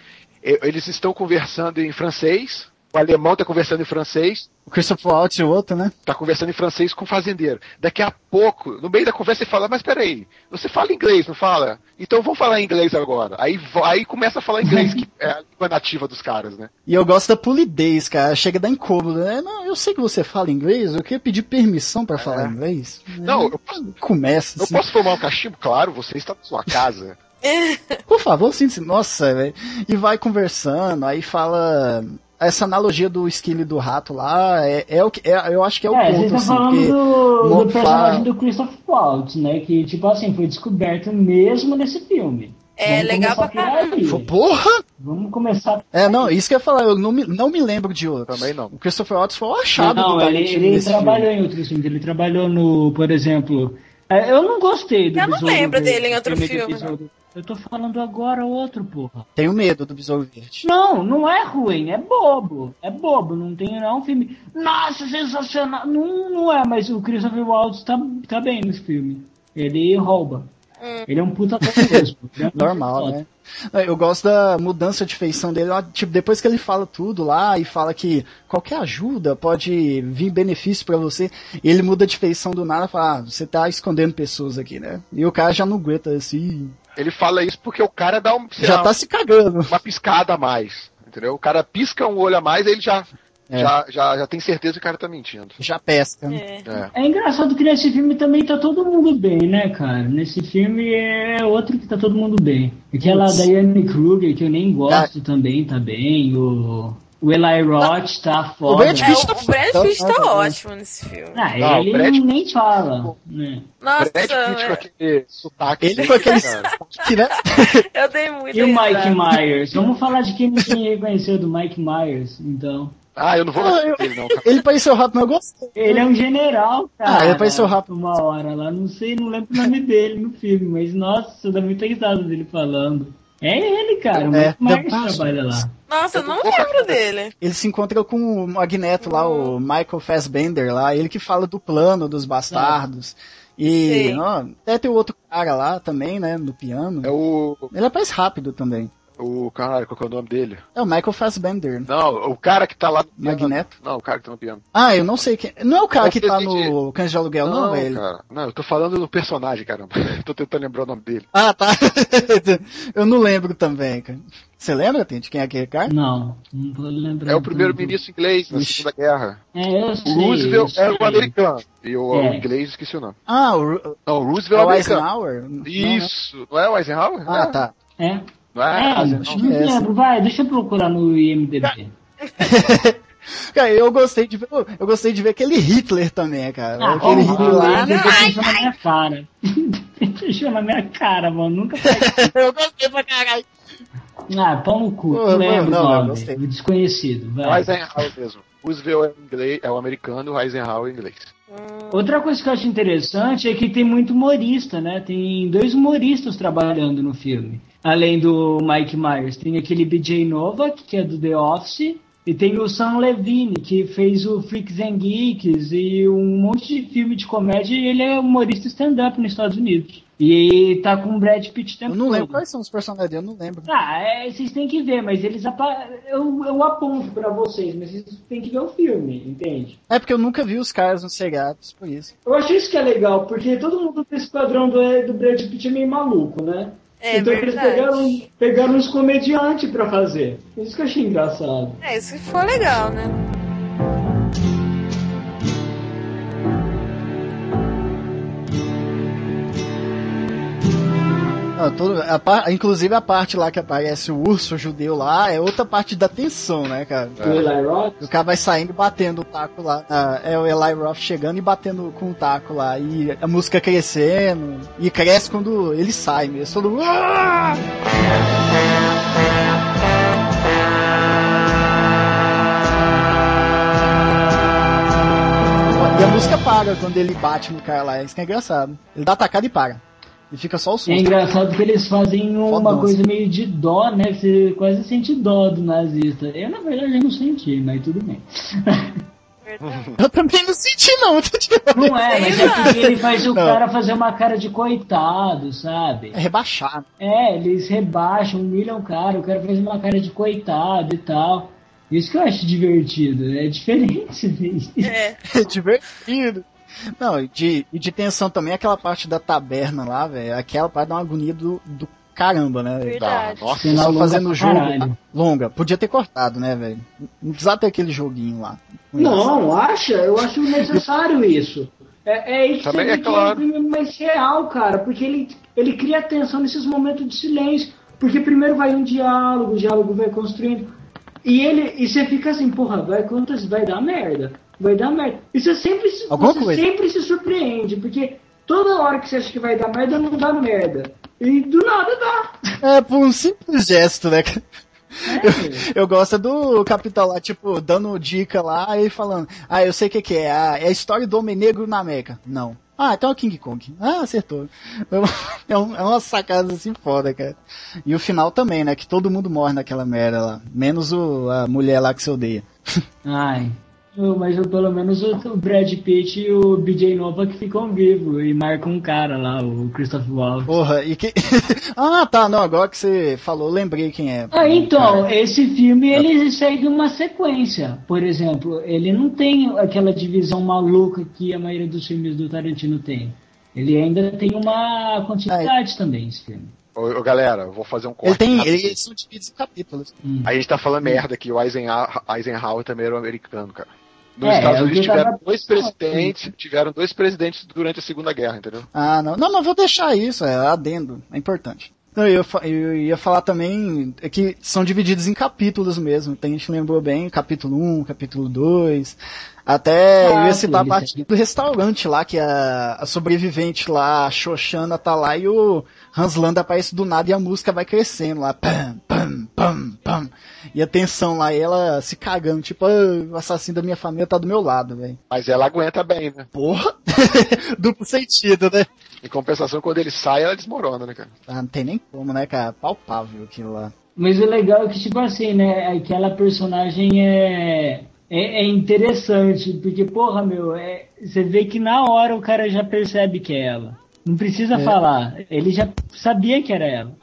S3: E- Eles estão conversando em francês, o alemão tá conversando em francês,
S2: O Christopher Waltz e o outro, né?
S3: tá conversando em francês com o fazendeiro. Daqui a pouco, no meio da conversa, ele fala, mas peraí, você fala inglês, não fala? Então vamos falar inglês agora. Aí, aí começa a falar inglês, que é a [LAUGHS] língua nativa dos caras, né?
S2: E eu gosto da polidez, cara. Chega a dar incômodo, né? Não, eu sei que você fala inglês, eu queria pedir permissão pra falar inglês.
S3: Não, eu posso,
S2: Começa
S3: eu
S2: assim.
S3: posso fumar um cachimbo? Claro, você está na sua casa. [LAUGHS]
S2: Por favor, sinta-se. Nossa, velho. E vai conversando, aí fala. Essa analogia do esquilo e do rato lá, é, é o que. é- eu acho que é o
S5: É,
S2: ponto,
S5: você tá
S2: assim,
S5: falando
S2: porque
S5: do,
S2: não
S5: do personagem
S2: fala-
S5: do Christopher Waltz, né? Que, tipo assim, foi descoberto mesmo nesse filme.
S4: É,
S5: Vamos
S4: legal pra caralho.
S2: Porra!
S5: Vamos começar.
S2: É, não, isso que eu ia falar, eu não me, não me lembro de outros.
S3: Também não.
S2: O Christopher Waltz foi o achado
S5: Não,
S2: do
S5: ele,
S2: Tarantino
S5: ele
S2: nesse
S5: trabalhou
S2: filme.
S5: em outros filmes. Ele trabalhou no, por exemplo. É, Eu não gostei do
S4: Eu não lembro
S5: Verde,
S4: dele em outro filme.
S5: Besouro. Eu tô falando agora outro, porra.
S2: Tenho medo do Besouro Verde.
S5: Não, não é ruim, é bobo. É bobo, não tem não é um filme. Nossa, sensacional. Não, não é, mas o Christopher Waltz tá, tá bem nesse filme. Ele rouba. Ele é um puta mesmo. É um [LAUGHS]
S2: Normal,
S5: puta
S2: né? Eu gosto da mudança de feição dele, lá, tipo, depois que ele fala tudo lá e fala que qualquer ajuda pode vir benefício pra você, ele muda de feição do nada e fala, ah, você tá escondendo pessoas aqui, né? E o cara já não aguenta assim,
S3: Ele fala isso porque o cara dá um,
S2: já
S3: lá,
S2: tá se cagando.
S3: uma piscada a mais. Entendeu? O cara pisca um olho a mais, ele já,
S2: É.
S3: já, já, já tem certeza que o cara tá mentindo.
S2: Já pesca. né?
S4: É.
S3: É.
S5: É engraçado que nesse filme também tá todo mundo bem, né, cara? Nesse filme é outro que tá todo mundo bem. Aquela
S2: Putz.
S5: Diane Kruger, que eu nem
S2: Ah.
S5: gosto também, tá bem. O, o Eli Roth tá foda.
S2: O Brad
S4: É,
S2: Pitt tá
S4: o, o Brad Pitt tá
S2: foda.
S4: ótimo nesse filme.
S5: Ah,
S3: Não,
S5: ele
S3: Brad-
S5: nem fala. Né?
S4: Nossa,
S3: Brad Pitt com
S4: é,
S3: aquele sotaque.
S2: Ele
S3: dele,
S2: com aquele
S3: cara.
S2: que, né?
S4: eu dei muito
S5: E o Mike Myers? Vamos falar de quem ninguém reconheceu do Mike Myers, então.
S3: Ah, eu não vou
S2: Ah,
S3: gostar
S2: eu-
S3: dele, não, cara.
S2: Ele pareceu rápido, mas eu gostei.
S5: Ele é um general, cara.
S2: Ah, ele apareceu rápido.
S5: Uma hora lá, não sei, não lembro o nome dele no filme, mas nossa, dá muita risada dele falando. É ele, cara, o
S2: É,
S5: Mike Myers
S2: The Bastard.
S5: trabalha lá.
S4: Nossa, eu não lembro dele.
S2: Ele se encontra com o Magneto lá, o Michael Fassbender lá, ele que fala do plano dos bastardos. E ó, até tem o outro cara lá também, né, no piano.
S3: É o.
S2: Ele aparece rápido também.
S3: O. Caralho, qual que é o nome dele?
S2: É o Michael Fassbender.
S3: Não, o cara que tá lá no piano.
S2: Magneto?
S3: Não, o cara que tá no piano.
S2: Ah, eu não sei quem. Não é o cara
S3: É o
S2: que tá no Cães de Aluguel, não, velho?
S3: cara. Não, eu tô falando do personagem, caramba. [LAUGHS] tô tentando lembrar o nome dele.
S2: Ah, tá. [LAUGHS] eu não lembro também, cara. Você lembra, Tente, quem é aquele cara?
S5: Não, não tô lembrando.
S3: É o primeiro-ministro inglês na
S2: Ixi.
S3: Segunda Guerra.
S5: É, eu sei.
S3: O Roosevelt
S5: eu
S3: era o americano. E o,
S5: É.
S3: inglês, esqueci o nome.
S2: Ah, o,
S3: Não, o
S2: é
S3: Roosevelt é
S2: o
S3: americano.
S2: Eisenhower? Não, né?
S3: Isso. Não é o Eisenhower?
S2: Ah,
S3: É.
S2: tá.
S5: É?
S3: Não é?
S5: Não
S2: essa.
S5: lembro. Vai, deixa eu procurar no IMDB. [LAUGHS]
S2: Cara, eu gostei de ver, eu gostei de ver aquele Hitler também, cara.
S5: Ah,
S2: aquele
S5: porra,
S2: Hitler lá.
S5: ele deixou na minha cara. [LAUGHS] deixou na minha cara, mano. Nunca [LAUGHS]
S2: Eu gostei pra caralho.
S5: Ah, pau no cu. Não lembro
S2: não,
S5: o
S2: eu
S5: nome.
S2: gostei.
S5: O desconhecido. Vai.
S3: Eisenhower mesmo. Roosevelt é o, inglês, é o americano, o Eisenhower é o inglês.
S5: Outra coisa que eu acho interessante é que tem muito humorista, né? Tem dois humoristas trabalhando no filme. Além do Mike Myers. Tem aquele BJ Novak, que é do The Office. E tem o Sam Levine, que fez o Freaks and Geeks e um monte de filme de comédia. E ele é humorista stand-up nos Estados Unidos. E tá com o Brad Pitt tempo
S2: Eu não lembro quais são os personagens, eu não lembro.
S5: Ah, é, vocês têm que ver, mas eles apa... eu, eu aponto pra vocês, mas vocês têm que ver o filme, entende?
S2: É porque eu nunca vi os caras nos seriados, por isso.
S5: Eu acho isso que é legal, porque todo mundo desse padrão do, do Brad Pitt é meio maluco, né?
S4: É
S5: então eles
S4: verdade.
S5: pegaram, pegaram uns comediantes pra fazer. Isso que eu achei engraçado.
S4: É, isso que ficou legal, né?
S2: Não, todo, a inclusive a parte lá que aparece o urso judeu lá é outra parte da tensão, né, cara?
S5: O Eli Roth.
S2: O cara vai saindo e batendo o taco lá. Ah, é o Eli Roth chegando e batendo com o taco lá. E a música crescendo. E cresce quando ele sai mesmo. Todo mundo. "Ah!" E a música para quando ele bate no cara lá. Isso que é engraçado. Ele dá atacada e para. E fica só o som.
S5: É engraçado que eles fazem uma
S2: Fodão.
S5: coisa meio de dó, né? Você quase sente dó do nazista. Eu, na verdade, não senti, mas tudo bem. [LAUGHS]
S2: Eu também não senti, não. tô [LAUGHS] te-
S5: Não é, mas é porque ele faz o
S2: Não.
S5: cara fazer uma cara de coitado, sabe?
S2: É rebaixado.
S5: É, eles rebaixam, humilham o cara, o cara faz uma cara de coitado e tal. Isso que eu acho divertido, é diferente. [LAUGHS]
S4: É.
S2: É divertido. Não, e de, e de tensão também, aquela parte da taberna lá, velho. Aquela parte dá uma agonia do, do caramba, né?
S4: Verdade.
S3: Nossa,
S5: longa
S2: fazendo o jogo
S5: caralho.
S2: longa. Podia ter cortado, né, velho? Não precisava ter aquele joguinho lá.
S5: Não, acha? Eu acho necessário isso. É, é isso que
S3: Também
S5: você
S3: é
S5: vê que
S3: claro.
S5: é mais real, cara, porque ele, ele cria atenção nesses momentos de silêncio. Porque primeiro vai um diálogo, o diálogo vai construindo. E ele e você fica assim, porra, vai quantas vai dar merda. Vai dar merda. E você sempre, se-
S2: Alguma
S5: você
S2: coisa.
S5: sempre se surpreende, porque toda hora que você acha que vai dar merda, não dá merda. E do nada dá.
S2: É, por um simples gesto, né?
S5: É,
S2: Eu gosto do Capitão lá, tipo, dando dica lá e falando, ah, eu sei o que, que é, ah, é a história do Homem Negro na América. Não. Ah, então é o King Kong. Ah, acertou. [LAUGHS] É, um, é uma sacada assim foda, cara. E o final também, né? Que todo mundo morre naquela merda lá. Menos o, a mulher lá que você odeia. [LAUGHS]
S5: Ai. Mas eu, pelo menos o, o Brad Pitt e o BJ Nova que ficam vivos e marcam um cara lá, o Christopher Waltz.
S2: Porra, e que. [LAUGHS] ah, tá, não, agora que você falou, lembrei quem é.
S5: Ah, então, esse filme ele segue uma sequência. Por exemplo, ele não tem aquela divisão maluca que a maioria dos filmes do Tarantino tem. Ele ainda tem uma continuidade também, esse filme.
S3: Ô, ô, galera, eu vou fazer um corte.
S2: Ele tem. Eles são divididos em capítulos.
S5: Hum.
S3: A gente tá falando merda aqui, o Eisenhower, Eisenhower também era um americano, cara. Nos
S5: É,
S3: Estados Unidos
S5: eu
S3: tiveram
S5: tava-
S3: dois presidentes, tiveram dois presidentes durante a Segunda Guerra, entendeu?
S2: Ah, não. Não, mas vou deixar isso, é adendo, é importante. Não, eu, ia eu ia falar também é que são divididos em capítulos mesmo. Tem gente que lembrou bem, capítulo 1, capítulo 2. Até eu
S5: Ah,
S2: ia citar a
S5: sim,
S2: parte do restaurante lá, que a, a sobrevivente lá, a Xoxana, tá lá e o Hans Landa aparece do nada e a música vai crescendo lá. Pam, pam, pam, pam. E a tensão lá, e ela se cagando, tipo, "Ah, o assassino da minha família tá do meu lado, velho.
S3: Mas ela aguenta bem, né?
S2: Porra! [LAUGHS] Duplo sentido, né?
S3: Em compensação, quando ele sai, ela desmorona, né, cara?
S2: Ah, não tem nem como, né, cara? Palpável aquilo lá.
S5: Mas o legal é que, tipo assim, né, aquela personagem é, é, é interessante, porque, porra, meu, é, você vê que na hora o cara já percebe que é ela. Não precisa
S2: É.
S5: falar, ele já sabia que era ela.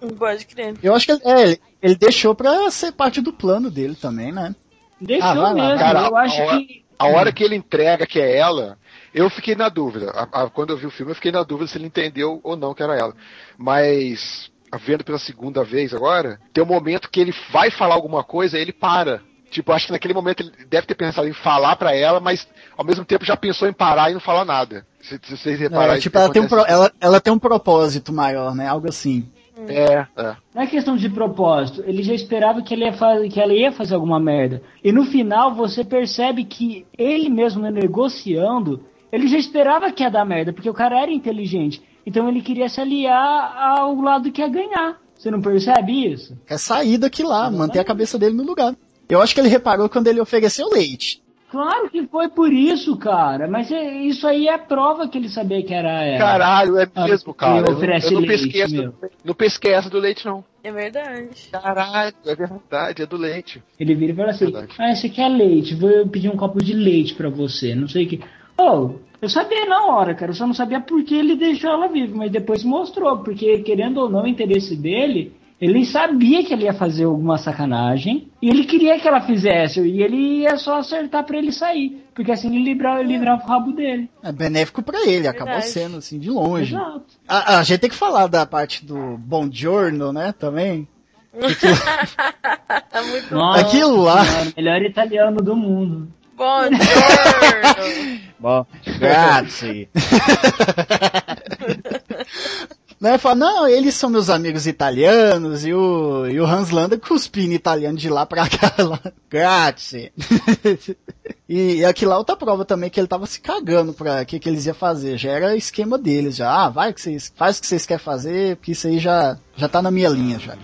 S4: Não [LAUGHS] pode crer.
S2: Eu acho que é, ele, ele deixou pra ser parte do plano dele também, né?
S5: Deixou
S2: Ah, lá.
S5: mesmo,
S3: Cara,
S5: eu acho
S3: a hora-
S5: que...
S3: A hora que ele entrega que é ela, eu fiquei na dúvida. A- a- quando eu vi o filme, eu fiquei na dúvida se ele entendeu ou não que era ela. Mas, vendo pela segunda vez agora, tem um momento que ele vai falar alguma coisa e ele para. Tipo, acho que naquele momento ele deve ter pensado em falar pra ela, mas ao mesmo tempo já pensou em parar e não falar nada. Se, se vocês repararem.
S2: É, tipo, ela tem, um pro- ela, ela tem um propósito maior, né? Algo assim.
S3: É, é.
S5: Não é questão de propósito, ele já esperava que, ele ia que ela ia fazer alguma merda. E no final você percebe que ele mesmo né, negociando, ele já esperava que ia dar merda, porque o cara era inteligente. Então ele queria se aliar ao lado que ia ganhar. Você não percebe isso?
S2: Quer sair daqui lá, manter a cabeça dele no lugar. Eu acho que ele reparou quando ele ofereceu leite.
S5: Claro que foi por isso, cara. Mas é- isso aí é prova que ele sabia que era ela.
S3: Caralho, é
S5: Ah,
S3: mesmo,
S5: ele
S3: cara. Eu, eu não
S5: leite,
S3: pesquei do, não pesquei essa do leite, não.
S4: É verdade.
S3: Caralho, é verdade, é do leite.
S5: Ele vira e fala assim:
S3: Verdade.
S5: Ah, esse aqui é leite, vou pedir um copo de leite pra você, não sei o que. Oh, eu sabia na hora, cara, eu só não sabia por que ele deixou ela viva, mas depois mostrou, porque querendo ou não, o interesse dele, ele sabia que ele ia fazer alguma sacanagem, e ele queria que ela fizesse, e ele ia só acertar pra ele sair, porque assim ele livrava, livrava o rabo dele.
S2: É benéfico pra ele, acabou
S4: Verdade.
S2: sendo assim, de longe.
S5: Exato.
S2: A, a gente tem que falar da parte do Bom Giorno, né? Também. [LAUGHS]
S4: Tá muito
S5: Nossa,
S2: Aquilo lá.
S5: senhora, melhor italiano do mundo.
S4: bom. Giorno. [LAUGHS]
S2: Bom, grazie. [LAUGHS] Né, fala, não, eles são meus amigos italianos, e o, e o Hans Landa cuspindo italiano de lá pra [LAUGHS] cá, lá. Grazie. [LAUGHS] e, e aqui lá outra prova também que ele tava se cagando pra que, que eles iam fazer. Já era esquema deles, já. Ah, vai que vocês, faz o que vocês querem fazer, porque isso aí já, já tá na minha linha já.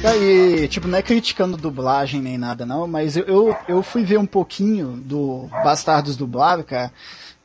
S2: E aí, tipo, não é criticando dublagem nem nada não, mas eu, eu, eu fui ver um pouquinho do Bastardos dublado, cara.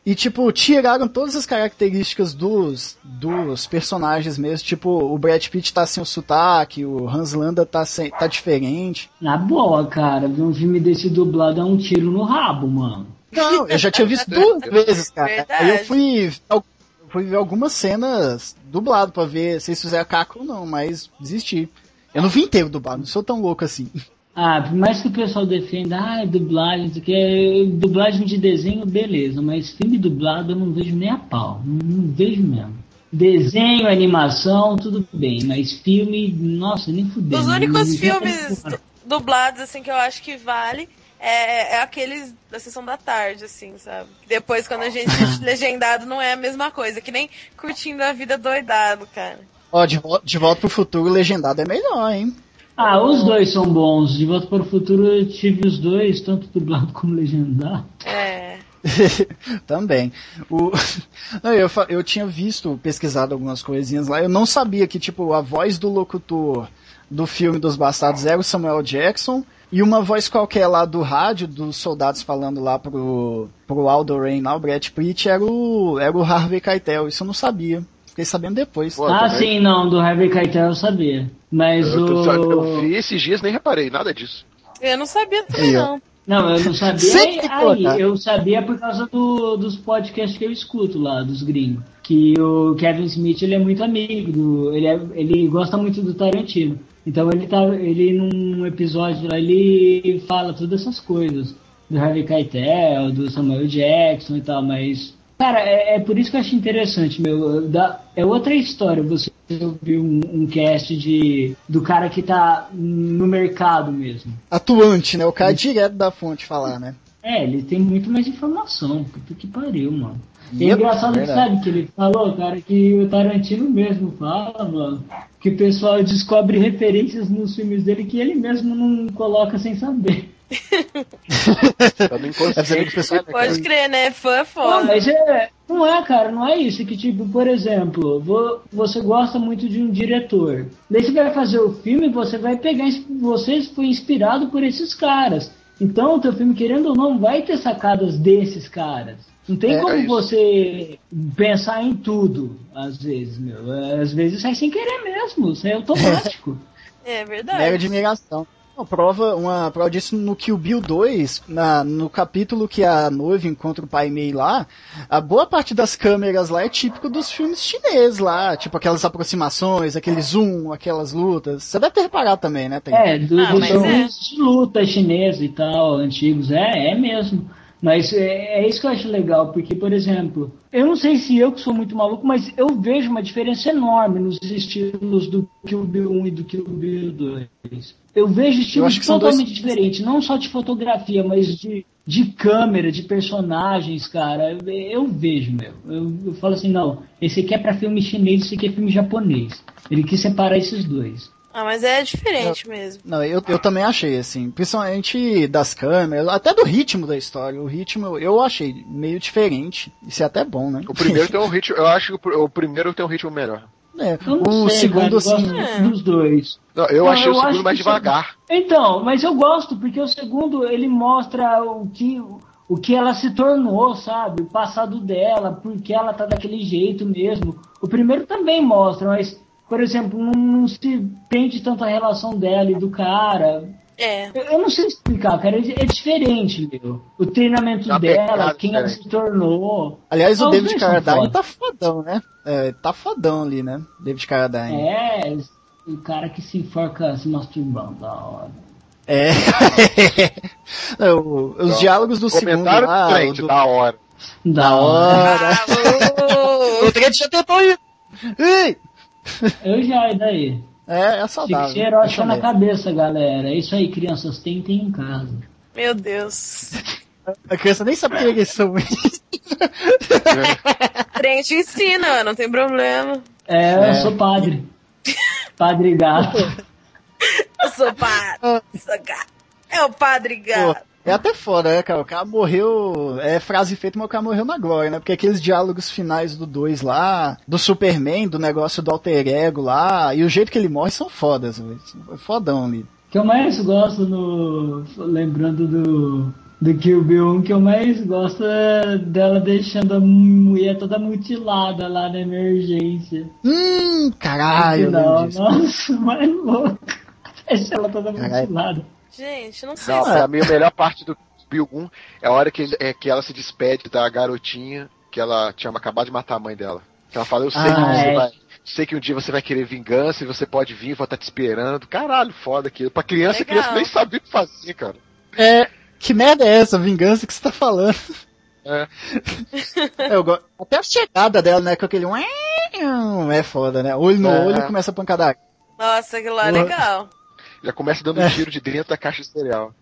S2: E, tipo, tiraram todas as características dos, dos personagens mesmo. Tipo, o Brad Pitt tá sem o sotaque, o Hans Landa tá, sem, tá diferente.
S5: Na boa, cara, ver um filme desse dublado é um tiro no rabo, mano.
S2: Não, eu já tinha visto duas [LAUGHS] vezes, cara.
S4: Verdade.
S2: Aí eu fui, eu fui ver algumas cenas dublado pra ver se eles fizeram caco ou não, mas desisti. Eu não vi inteiro dublado, não sou tão louco assim.
S5: Ah, por mais que o pessoal defenda, ah, dublagem, isso aqui é dublagem de desenho, beleza, mas filme dublado eu não vejo nem a pau, não, vejo mesmo. Desenho, animação, tudo bem, mas filme, nossa, nem fudeu.
S4: Os únicos filmes du- dublados, assim, que eu acho que vale é, é aqueles da sessão da tarde, assim, sabe? Depois, quando a gente [LAUGHS] legendado, não é a mesma coisa. Que nem curtindo a vida doidado, cara.
S2: Ó, de, Vo- de volta pro futuro, legendado é melhor, hein?
S5: Ah, os dois são bons. De Volta para o Futuro eu tive os dois, tanto dublado [LAUGHS] como legendado.
S4: É. [LAUGHS]
S2: Também. O... [LAUGHS] Não, eu, eu tinha visto, pesquisado algumas coisinhas lá. Eu não sabia que, tipo, a voz do locutor do filme dos Bastardos era o Samuel Jackson. E uma voz qualquer lá do rádio, dos soldados falando lá pro, pro Aldo Rain lá, o Brad Pitt, era o, era o Harvey Keitel. Isso eu não sabia. Fiquei sabendo depois.
S3: Pô,
S5: ah,
S3: também.
S5: sim, não, do Harvey Keitel eu sabia. Mas
S3: Eu, tô- eu
S5: o...
S3: vi esses dias nem reparei, nada disso.
S4: Eu não sabia também,
S2: Aí,
S4: não.
S5: Não, eu não sabia
S2: Sempre
S5: aí,
S2: colocar.
S5: eu sabia por causa do- dos podcasts que eu escuto lá, dos gringos. Que o Kevin Smith, ele é muito amigo, do, ele, é- ele gosta muito do Tarantino. Então ele tá, ele num episódio lá, ele fala todas essas coisas. Do Harvey Keitel, do Samuel Jackson e tal, mas... Cara, é, é por isso que eu acho interessante, meu. Da, é outra história você ouvir um, um cast de, do cara que tá no mercado mesmo.
S2: Atuante, né? O cara é direto da fonte falar, né?
S5: É, ele tem muito mais informação. Puta que pariu, mano. E é
S2: é
S5: engraçado que
S2: verdade.
S5: sabe que ele falou, cara, que o Tarantino mesmo fala, mano, que o pessoal descobre referências nos filmes dele que ele mesmo não coloca sem saber.
S3: Tá no [LAUGHS]
S2: É
S3: inconsciente.
S2: pessoal
S4: Pode crer, né? Fã é
S5: Não,
S4: foda.
S5: mas é, não é, cara, não é isso. Que, tipo, por exemplo, vo- você gosta muito de um diretor. Daí você vai fazer o filme, você vai pegar, você foi inspirado por esses caras. Então, o teu filme, querendo ou não, vai ter sacadas desses caras. Não tem
S2: É,
S5: como
S3: é
S5: você pensar em tudo, às vezes, meu. Às vezes sai sem querer mesmo, isso é automático. [LAUGHS]
S4: É
S2: Mega
S4: verdade.
S2: admiração. Uma prova, uma prova disso no Kill Bill 2, na, no capítulo que a noiva encontra o pai Mei lá, a boa parte das câmeras lá é típico dos filmes chineses lá, tipo aquelas aproximações, aquele zoom, aquelas lutas. Você deve ter reparado também, né? Tem.
S5: É, do,
S4: Ah,
S5: dos
S4: mas
S5: filmes de luta chinesa e tal, antigos, é, é mesmo. Mas é, é isso que eu acho legal, porque, por exemplo, eu não sei se eu que sou muito maluco, mas eu vejo uma diferença enorme nos estilos do Kill Bill 1 e do Kill Bill 2. Eu vejo
S2: Eu
S5: estilos
S2: que são dois-
S5: totalmente diferentes, não só de fotografia, mas de, de câmera, de personagens, cara. Eu vejo, meu. Eu, eu falo assim, não, esse aqui é pra filme chinês, esse aqui é filme japonês. Ele quis separar esses dois.
S4: Ah, mas é diferente mesmo.
S2: Não, eu, eu também achei, assim, principalmente das câmeras, até do ritmo da história. O ritmo eu achei meio diferente. Isso é até bom, né?
S3: O primeiro tem um ritmo, eu acho que o pr- o primeiro tem um ritmo melhor.
S2: É,
S5: Eu não
S2: o
S5: sei,
S2: segundo,
S5: cara, eu
S2: assim.
S4: É.
S5: dos dois.
S3: Não, eu
S5: Não,
S3: achei
S5: eu
S3: o segundo mais devagar.
S5: Então, mas eu gosto, porque o segundo, ele mostra o que, o que ela se tornou, sabe? O passado dela, porque ela tá daquele jeito mesmo. O primeiro também mostra, mas, por exemplo, não, não se entende tanto a relação dela e do cara.
S4: É.
S5: Eu, eu não sei explicar, cara, é, é diferente, meu. O treinamento
S3: Uma
S5: dela,
S3: pegada
S5: quem ela
S3: diferente.
S5: se tornou.
S2: Aliás, o
S5: Ah,
S2: David Carradine
S5: foda.
S2: tá fodão, né? É, tá fodão ali, né? David Carradine.
S5: É, o cara que se enforca se masturbando, da hora.
S2: É. [LAUGHS] Não, os
S3: Ó,
S2: diálogos do segundo lá,
S3: frente,
S2: do-
S3: da hora.
S5: Da hora. [LAUGHS]
S2: O Trent já tentou ir. Ei!
S5: Eu já, e daí?
S2: É, é saudável.
S5: ser erótica
S2: é
S5: na cabeça, galera. É isso aí, crianças, tentem em casa.
S4: Meu Deus.
S2: A criança nem sabe que eles são
S4: Crente ensina, não tem problema.
S5: É,
S2: É.
S5: eu sou padre. Padre gato.
S4: Eu sou padre. Sou gato. É o padre
S2: Pô,
S4: gato.
S2: É até foda, né, cara? O cara morreu. É frase feita, mas o cara morreu na glória, né? Porque aqueles diálogos finais do 2 lá, do Superman, do negócio do alter ego lá, e o jeito que ele morre são fodas, velho. É Fodão ali.
S5: O que eu mais gosto no. Lembrando do. Do Kill Bill 1, que eu mais gosto é dela deixando a mulher toda mutilada lá na emergência.
S2: Hum, caralho,
S5: Não, nossa, mais louco. [LAUGHS] Deixa ela toda
S2: Caralho.
S5: mutilada.
S4: Gente, não sei
S3: Não,
S4: se...
S3: pra mim a melhor parte do Bill 1 é a hora que, ele- é, que ela se despede da garotinha que ela tinha acabado de matar a mãe dela. Que ela fala, eu sei
S2: Ah,
S3: que você
S5: é.
S3: vai. Sei que um dia você vai querer vingança e você pode vir, vou estar te esperando. Caralho, foda aquilo. Pra criança,
S4: Legal.
S3: criança nem sabia o que fazer, cara.
S2: É. Que merda é essa? Vingança que você tá falando?
S3: É.
S2: É, eu gosto. Até a chegada dela, né? Com aquele. É foda, né? Olho no
S3: É.
S2: olho e começa a pancadaria.
S4: Nossa, aquilo lá é legal.
S3: Já começa dando um tiro de dentro da caixa de cereal.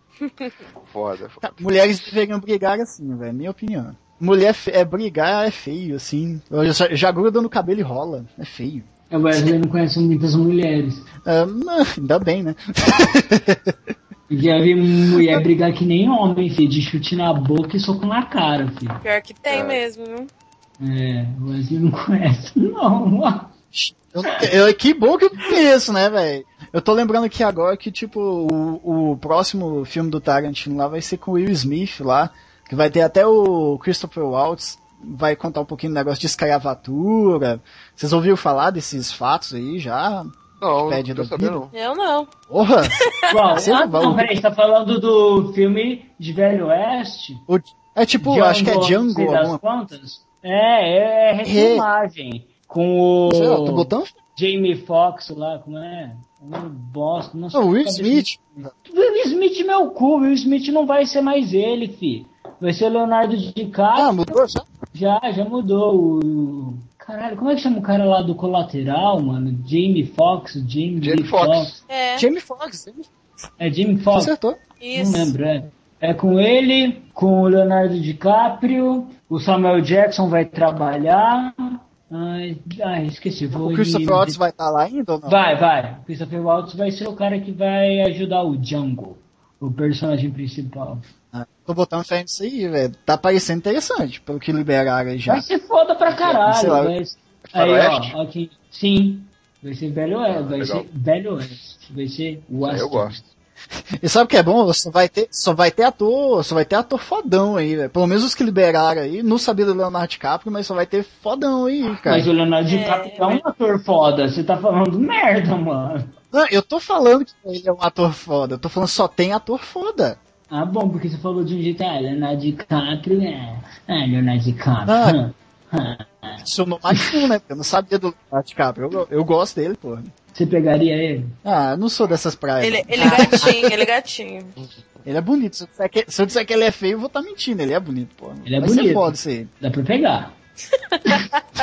S3: Foda. foda.
S2: Tá, Mulheres deveriam brigar assim, velho. Minha opinião. Mulher é brigar é feio, assim. Eu já, já gruda no cabelo e rola. É feio.
S5: O Wesley não conhece muitas mulheres.
S2: Ah, não, ainda bem, né? [LAUGHS]
S5: Já vi mulher brigar que nem homem, filho, de chute na boca e soco na cara, filho.
S4: Pior que tem
S3: É.
S4: mesmo, viu?
S5: É, o Wesley não conhece, não.
S2: Eu, eu- que bom que eu conheço, né, velho? Eu tô lembrando aqui agora que, tipo, o, o próximo filme do Tarantino lá vai ser com o Will Smith lá, que vai ter até o Christopher Waltz, vai contar um pouquinho do negócio de escravatura. Vocês ouviram falar desses fatos aí já?
S3: Não,
S2: Pede
S3: não tô
S2: do
S3: sabendo não.
S4: Eu não.
S2: Porra! [LAUGHS]
S5: Qual?
S2: Você
S5: Ah,
S2: não vai
S5: não, peraí, você tá falando do filme de Velho Oeste?
S2: O- é tipo,
S5: Django,
S2: acho que é Django alguma
S5: quantas? É, é refilmagem. Com
S2: Sei lá,
S5: o
S2: tô botando.
S5: Jamie Foxx lá, como é? Um bosta. Não sei
S2: Não, o Will Smith.
S5: Will Smith, meu cu. Will Smith não vai ser mais ele, fi. Vai ser o Leonardo DiCaprio.
S2: Ah, mudou já?
S5: Já, já mudou. O... Caralho, como é que chama o cara lá do colateral, mano? Jamie Foxx, Jamie,
S3: Jamie Foxx.
S4: É,
S2: Jamie Foxx.
S5: É Jamie Foxx?
S2: Acertou.
S4: isso.
S5: Não lembro, é. É com ele, com o Leonardo DiCaprio, o Samuel Jackson vai trabalhar. Ai, ai esqueci. Vou
S2: O Christopher Waltz vai estar lá ainda ou não?
S5: Vai, vai. O Christopher Waltz vai ser o cara que vai ajudar o Django, o personagem principal.
S2: Ah, tô botando fé nisso aí, velho. Tá parecendo interessante, pelo que liberaram aí já.
S5: Vai ser foda pra caralho.
S2: Sei lá.
S5: Vai... Aí,
S3: Faroeste?
S5: ó, aqui. Sim. Vai ser Velho Oeste. Vai
S3: legal.
S5: ser Velho Oeste. Vai ser West.
S3: Eu gosto.
S2: E sabe o que é bom? Só vai ter, só vai ter ator, só vai ter ator fodão aí, velho. Pelo menos os que liberaram aí, não sabia do Leonardo DiCaprio, mas só vai ter fodão aí, cara.
S5: Mas o Leonardo DiCaprio é um ator foda. Você tá falando merda, mano.
S2: Não, eu tô falando que ele é um ator foda, eu tô falando só tem ator foda.
S5: Ah, bom, porque você falou de um jeito, ah, Leonardo DiCaprio, é. Ah, Leonardo DiCaprio. Ah.
S2: Adicionou mais um, né? Porque eu não sabia do Leonardo DiCaprio. Eu, eu gosto dele, porra.
S5: Você pegaria ele?
S2: Ah, eu não sou dessas praias.
S4: Ele,
S2: não.
S4: ele é gatinho, ele é gatinho.
S2: Ele é bonito. Se eu, disser que, se eu disser que ele é feio, eu vou estar mentindo. Ele é bonito, porra.
S5: Ele é
S2: Vai ser
S5: bonito.
S2: foda isso aí.
S5: Dá pra pegar.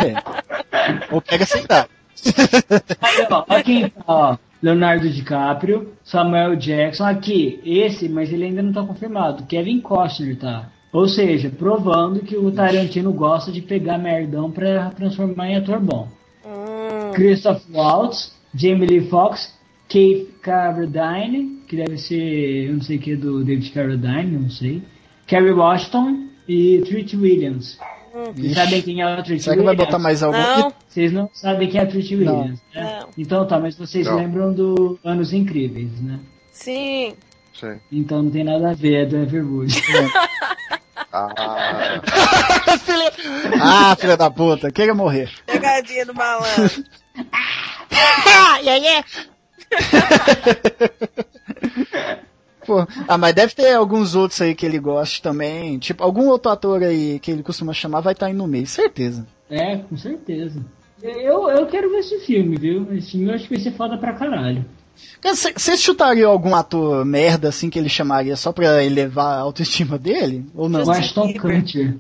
S2: É. Ou pega sem dar.
S5: Aí, ó, aqui, ó. Leonardo DiCaprio, Samuel Jackson, aqui, esse, mas ele ainda não tá confirmado. Kevin Costner tá. Ou seja, provando que o Tarantino gosta de pegar merdão pra transformar em ator bom.
S4: Hum,
S5: Christoph Waltz, Jamie Lee Foxx, Keith Carradine, que deve ser, eu não sei o que, do David Carradine, não sei. Kerry Washington e Treat Williams. Vocês sabem quem é o Treat
S2: Será que vai
S5: Williams?
S2: botar mais algum?
S4: não,
S5: Vocês não sabem quem é a Treat
S2: Não.
S5: Williams, né?
S4: não.
S5: Então tá, mas vocês
S3: Não.
S5: lembram do Anos Incríveis, né?
S4: Sim.
S3: Sim.
S5: Então não tem nada a ver, é do Everwood. [LAUGHS]
S3: Ah,
S2: filha... Ah, filha da puta, queria morrer.
S4: Pegadinha do malandro.
S2: Ah, e aí? Pô, ah, mas deve ter alguns outros aí que ele goste também. Tipo, algum outro ator aí que ele costuma chamar vai estar aí no meio, certeza.
S5: é, com certeza. Eu, eu quero ver esse filme, viu? Esse filme eu acho que vai ser foda pra caralho.
S2: Vocês chutariam algum ator merda assim que ele chamaria só pra elevar a autoestima dele? Ou não?
S5: O Ashton Kutcher.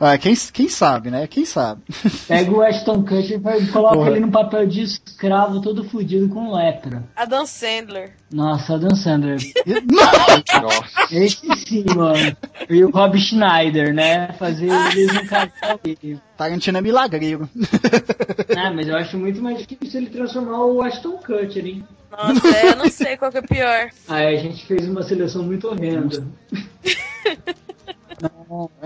S2: Ah, quem, quem sabe, né? Quem sabe.
S5: Pega o Ashton Kutcher e coloca
S2: Porra.
S5: ele no papel de escravo todo fudido com lepra.
S4: Adam Sandler.
S5: Nossa, Adam Sandler. [LAUGHS]
S3: Nossa.
S5: Esse sim, mano. E o Rob Schneider, né? Fazer eles um casal aí.
S2: Tarantino é milagreiro.
S5: Ah, mas eu acho muito mais difícil ele transformar o Ashton Kutcher, hein?
S4: Nossa, é, eu não sei qual que é pior.
S5: Aí a gente fez uma seleção muito horrenda. [LAUGHS]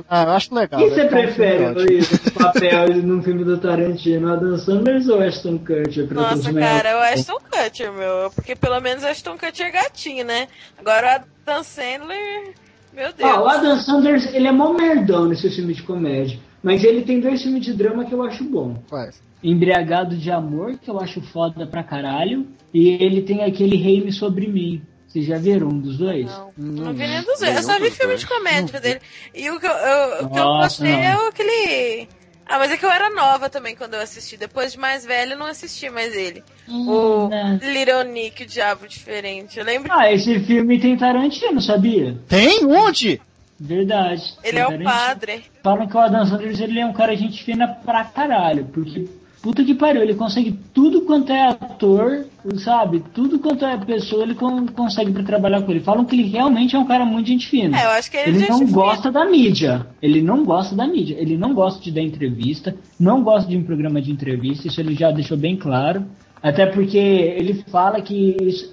S2: Ah, eu acho legal.
S5: Quem
S2: né?
S5: você
S2: Tá
S5: prefere. Luiz, esse papel num filme do Tarantino? Adam Sandler ou Ashton Kutcher? pra
S4: Nossa, cara, é o? Ashton Kutcher, meu. Porque pelo menos o Ashton Kutcher é gatinho, né? Agora o Adam Sandler. Meu Deus.
S5: Ah, o Adam Sandler, ele é mó merdão nesse filme de comédia. Mas ele tem dois filmes de drama que eu acho bom.
S2: Quais?
S5: Embriagado de Amor, que eu acho foda pra caralho. E ele tem aquele Reine Sobre Mim. Vocês já viram um dos dois?
S4: Não,
S2: Não
S4: não vi nem dos dois. Eu só
S3: Nenhum
S4: vi filme de comédia dele. E o que eu, eu- o que eu
S5: Nossa,
S4: gostei
S5: não.
S4: é o aquele. Ah, mas é que eu era nova também quando eu assisti. Depois de mais velho, eu não assisti mais ele. o
S5: né.
S4: Little Nick, o Diabo Diferente. Eu lembro.
S5: Ah, esse filme tem Tarantino, sabia?
S2: Tem? Onde?
S5: Verdade.
S4: ele é o
S5: Tarantino.
S4: padre.
S5: Falam que o Adam Sandler ele é um cara gente fina pra caralho, porque puta que pariu, ele consegue tudo quanto é ator, sabe? Tudo quanto é pessoa, ele con- consegue pra trabalhar com ele. Falam que ele realmente é um cara muito gente fina.
S4: É, eu acho que ele,
S5: Ele
S4: gente
S5: não gosta da mídia. Ele não gosta da mídia. Ele não gosta de dar entrevista. Não gosta de um programa de entrevista. Isso ele já deixou bem claro. Até porque ele fala que isso,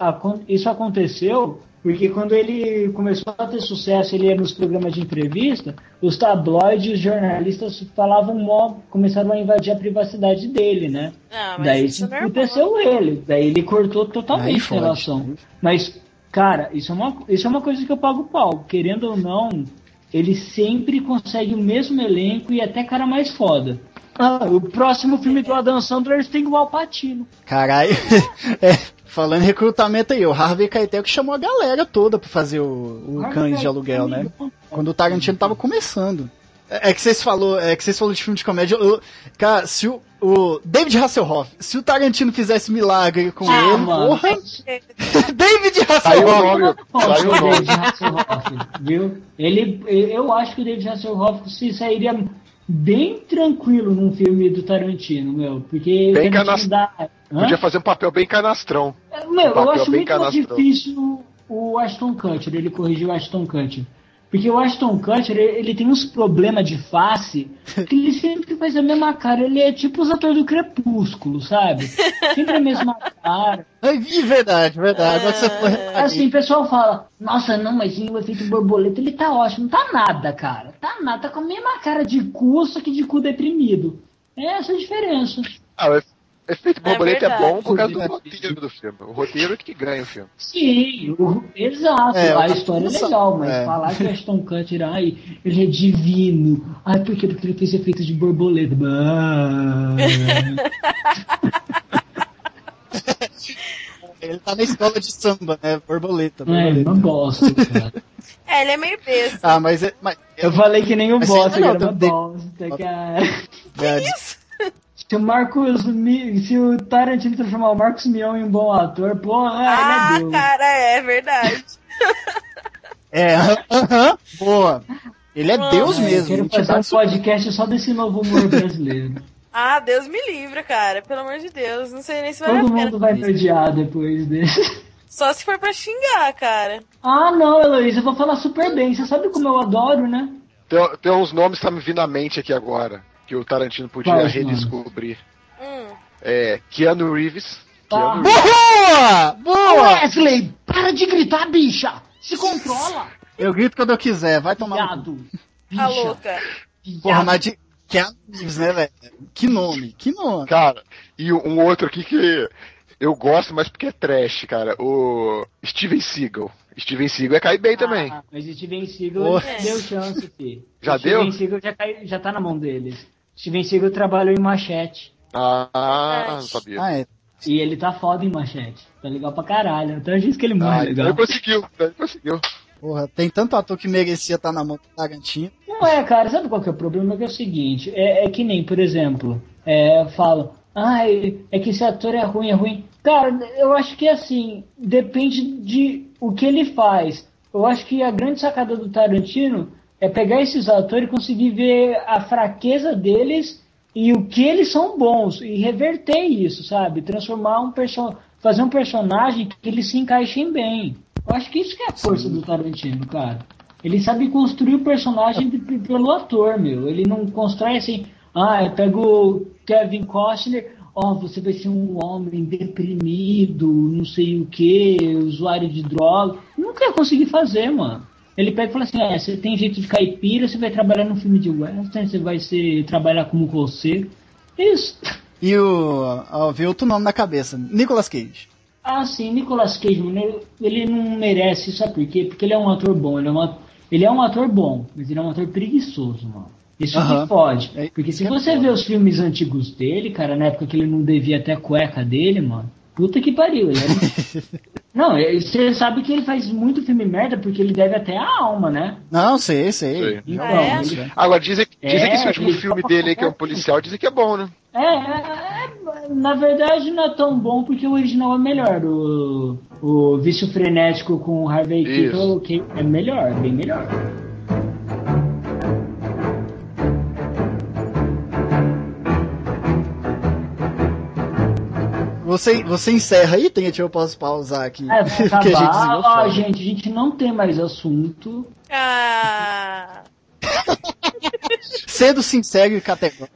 S5: isso aconteceu porque quando ele começou a ter sucesso, ele ia nos programas de entrevista, os tabloides e os jornalistas falavam mó, começaram a invadir a privacidade dele, né?
S4: Ah, mas
S5: Daí
S4: isso é
S5: aconteceu ele. Daí ele cortou totalmente a relação. Mas, cara, isso é, uma, isso é uma coisa que eu pago pau. Querendo ou não, ele sempre consegue o mesmo elenco e até cara mais foda. Ah, o próximo filme do Adam Sandler tem o Alpatino.
S2: Caralho. [LAUGHS] É, falando em recrutamento aí, o Harvey Keitel que chamou a galera toda pra fazer o, o cães de aluguel, né? Quando o Tarantino tava começando. É é que vocês falou, é que vocês falou de filme de comédia. eu- cara, se o, o David Hasselhoff, se o Tarantino fizesse milagre com
S5: Ah,
S2: ele,
S5: mano.
S2: porra, [LAUGHS] David
S3: Saiu o
S2: Hasselhoff.
S3: nome, saiu o nome.
S5: David Hasselhoff, viu? Ele, eu acho que o David Hasselhoff se sairia bem tranquilo num filme do Tarantino, meu. Porque
S3: Bem
S5: o Tarantino
S3: canas-
S5: dá... Hã?
S3: Podia fazer um papel bem canastrão.
S5: Meu, eu
S3: papel
S5: acho muito
S3: canastrão.
S5: difícil o Ashton Kutcher, ele corrigiu o Ashton Kutcher. Porque o Ashton Kutcher, ele, ele tem uns problemas de face que ele sempre faz a mesma cara. Ele é tipo os atores do Crepúsculo, sabe? Sempre a mesma cara. [LAUGHS]
S2: É verdade, verdade. Agora que você falou,
S5: Assim, o pessoal fala, nossa, não, mas sim, o efeito borboleta, ele tá ótimo. Não tá nada, cara. Tá nada. Tá com a mesma cara de cu, só que de cu deprimido. É essa a diferença.
S3: Ah, o efeito borboleta é,
S4: verdade.
S3: bom por causa do roteiro do filme. O roteiro é que ganha o filme.
S5: Sim, o- exato.
S2: É,
S5: a história é legal, mas
S2: é.
S5: falar que o Ashton Kutcher, ai, ele é divino. Ai, por quê? Porque ele fez efeitos de borboleta. [LAUGHS]
S2: Ele tá na escola de samba, né? Borboleta.
S5: é,
S2: borboleta.
S5: uma bosta, cara.
S4: É, ele é meio besta.
S2: Ah, mas, é, mas
S5: Eu falei que nem o bosta,
S2: não,
S5: era uma bosta, cara.
S2: é,
S5: Se o Marcos, se o Tarantino transformar o Marcos Mion em um bom ator, porra,
S4: ah,
S5: ele é Deus.
S4: cara, é verdade. [LAUGHS]
S2: é, aham, boa. Ele é
S4: Ah,
S2: Deus
S5: É, eu
S2: mesmo.
S5: quero fazer um podcast só desse novo humor brasileiro. [LAUGHS]
S4: Ah, Deus me livre, cara. Pelo amor de Deus. Não sei nem se vale
S5: Todo mundo vai me odiar depois desse.
S4: Só se for pra xingar, cara.
S5: Ah, não, Heloísa, eu vou falar super bem. Você sabe como eu adoro, né?
S3: Tem, tem uns nomes que tá me vindo à mente aqui agora, que o Tarantino podia
S5: Quais
S3: redescobrir.
S4: Hum.
S3: É, Keanu Reeves.
S5: Tá.
S3: Keanu Reeves.
S2: Boa! Boa!
S5: Wesley, para de gritar, bicha! Se controla!
S2: Eu grito quando eu quiser, vai tomar.
S5: Viado!
S4: A
S5: Bicha!
S4: louca.
S2: Porra, mas de. Que é Reeves, né, velho? Que nome, que nome.
S3: Cara, e um outro aqui que eu gosto, mas porque é trash, cara. O Steven Seagal. Steven Seagal é cair bem também.
S5: Ah, mas Steven Seagal
S2: Porra.
S5: deu chance, fi.
S3: Já
S5: Steven
S3: deu?
S5: Seagal já, cai- já tá na mão deles. Steven Seagal trabalhou em Machete.
S3: Ah, não sabia.
S2: Ah, é.
S5: E ele tá foda em Machete. Tá legal pra caralho. Então eu disse que ele morre
S3: Ah,
S5: legal.
S3: ele conseguiu, ele conseguiu.
S2: Porra, tem tanto ator que merecia estar na mão do Tarantino.
S5: Não é, cara, sabe qual que é o problema? Que é o seguinte, é, é que nem, por exemplo, é, falam, ai, é que esse ator é ruim, é ruim. Cara, eu acho que assim, depende de o que ele faz. Eu acho que a grande sacada do Tarantino é pegar esses atores e conseguir ver a fraqueza deles e o que eles são bons e reverter isso, sabe? Transformar um person fazer um personagem que eles se encaixem bem. Eu acho que isso que é a força do Tarantino, cara. Ele sabe construir o personagem pelo ator, meu. Ele não constrói assim, ah, eu pego o Kevin Costner, ó, você vai ser um homem deprimido, não sei o que, usuário de droga. Nunca ia conseguir fazer, mano. Ele pega e fala assim, é, você tem jeito de caipira, você vai trabalhar num filme de western, você vai ser, trabalhar como roceiro. Isso. [LAUGHS]
S2: E o. Ó, veio outro nome na cabeça. Nicolas Cage.
S5: Ah, sim, Nicolas Cage, mano, ele, ele não merece, sabe por quê? Porque ele é um ator bom, ele é, uma, ele é um ator bom, mas ele é um ator preguiçoso, mano. Isso
S2: Aham.
S5: que pode.
S2: É,
S5: Porque se
S2: é
S5: você vê os filmes antigos dele, cara, na época que ele não devia até a cueca dele, mano, puta que pariu. Ele era... [LAUGHS] não, você sabe que ele faz muito filme merda porque ele deve até a alma, né?
S2: Não, sei, sei.
S3: Sei.
S5: Então,
S4: é?
S5: ele-
S3: Agora, dizem, dizem
S5: É,
S3: que esse último filme dele aí, que é um policial, dizem que é bom, né?
S5: É, é, é, na verdade não é tão bom porque o original é melhor. O, o Vício Frenético com o Harvey. Keitel que é melhor, bem melhor.
S2: Você, você encerra aí? Tem, eu posso pausar aqui.
S5: É, [LAUGHS]
S2: que a gente
S5: acabar,
S2: desviou
S5: ó,
S2: fora.
S5: gente, a gente não tem mais assunto.
S4: Ah, [LAUGHS]
S2: Sendo sincero e categórico.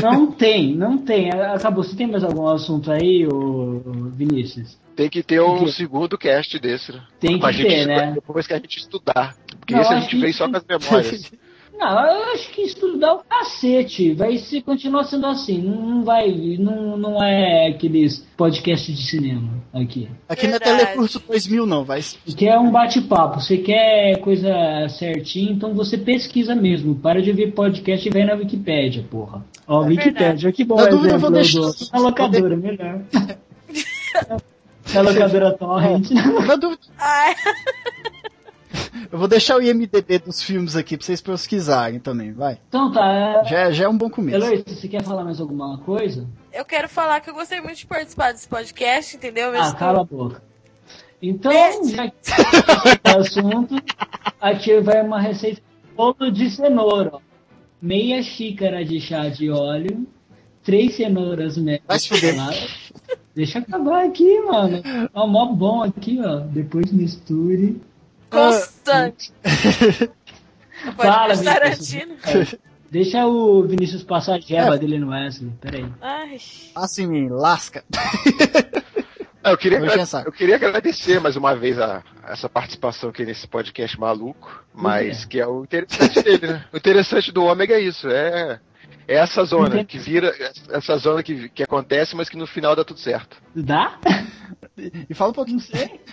S5: Não tem, não tem. Acabou. Você tem mais algum assunto aí, ô, Vinícius?
S3: Tem que ter um segundo cast desse, né?
S5: Tem que
S3: gente
S5: ter, né?
S3: Depois que a gente estudar. Porque
S5: Não,
S3: esse a gente
S5: que
S3: veio só com as [LAUGHS] memórias.
S5: Não, eu acho que estudar o cacete. Vai se continuar sendo assim. Não, não vai. Não, não é aqueles podcasts de cinema aqui.
S2: Aqui não é. Telecurso 2000, não. Vai.
S5: Que é um bate-papo. Você quer coisa certinha, então você pesquisa mesmo. Para de ouvir podcast e vai na Wikipédia, porra. Ó,
S4: É
S5: Wikipédia, que bom
S2: Na dúvida, eu vou deixar-
S5: do- Na locadora, melhor. [LAUGHS] Na locadora torrent.
S2: Na dúvida,
S4: ai,
S2: eu vou deixar o IMDB dos filmes aqui pra vocês pesquisarem também, vai.
S5: Então tá.
S2: Já, é- já é um bom começo.
S5: Eloy, você quer falar mais alguma coisa?
S4: eu quero falar que eu gostei muito de participar desse podcast, entendeu?
S5: Ah,
S4: Mesmo
S5: cala a boca. Então, já que é assunto, aqui vai uma receita de bolo de cenoura. ó. Meia xícara de chá de óleo, três cenouras
S2: Vai se fuder.
S5: médias Deixa eu acabar aqui, mano. Ó, mó bom aqui, ó. Depois misture.
S4: Constante. [LAUGHS] Pode
S5: Fala.
S4: Tarantino.
S5: É, Deixa o Vinícius passar a jeba
S2: É.
S5: dele no Wesley. Peraí.
S4: Ai,
S2: Assim, lasca.
S3: Ah, eu, queria, eu queria agradecer mais uma vez a, essa participação aqui nesse podcast maluco, mas
S5: é.
S3: que é o interessante dele, né? O interessante do Ômega é isso, é, é essa zona
S5: Entendi.
S3: que vira, essa zona que, que acontece, mas que no final dá tudo certo.
S5: Dá?
S2: E fala um pouquinho,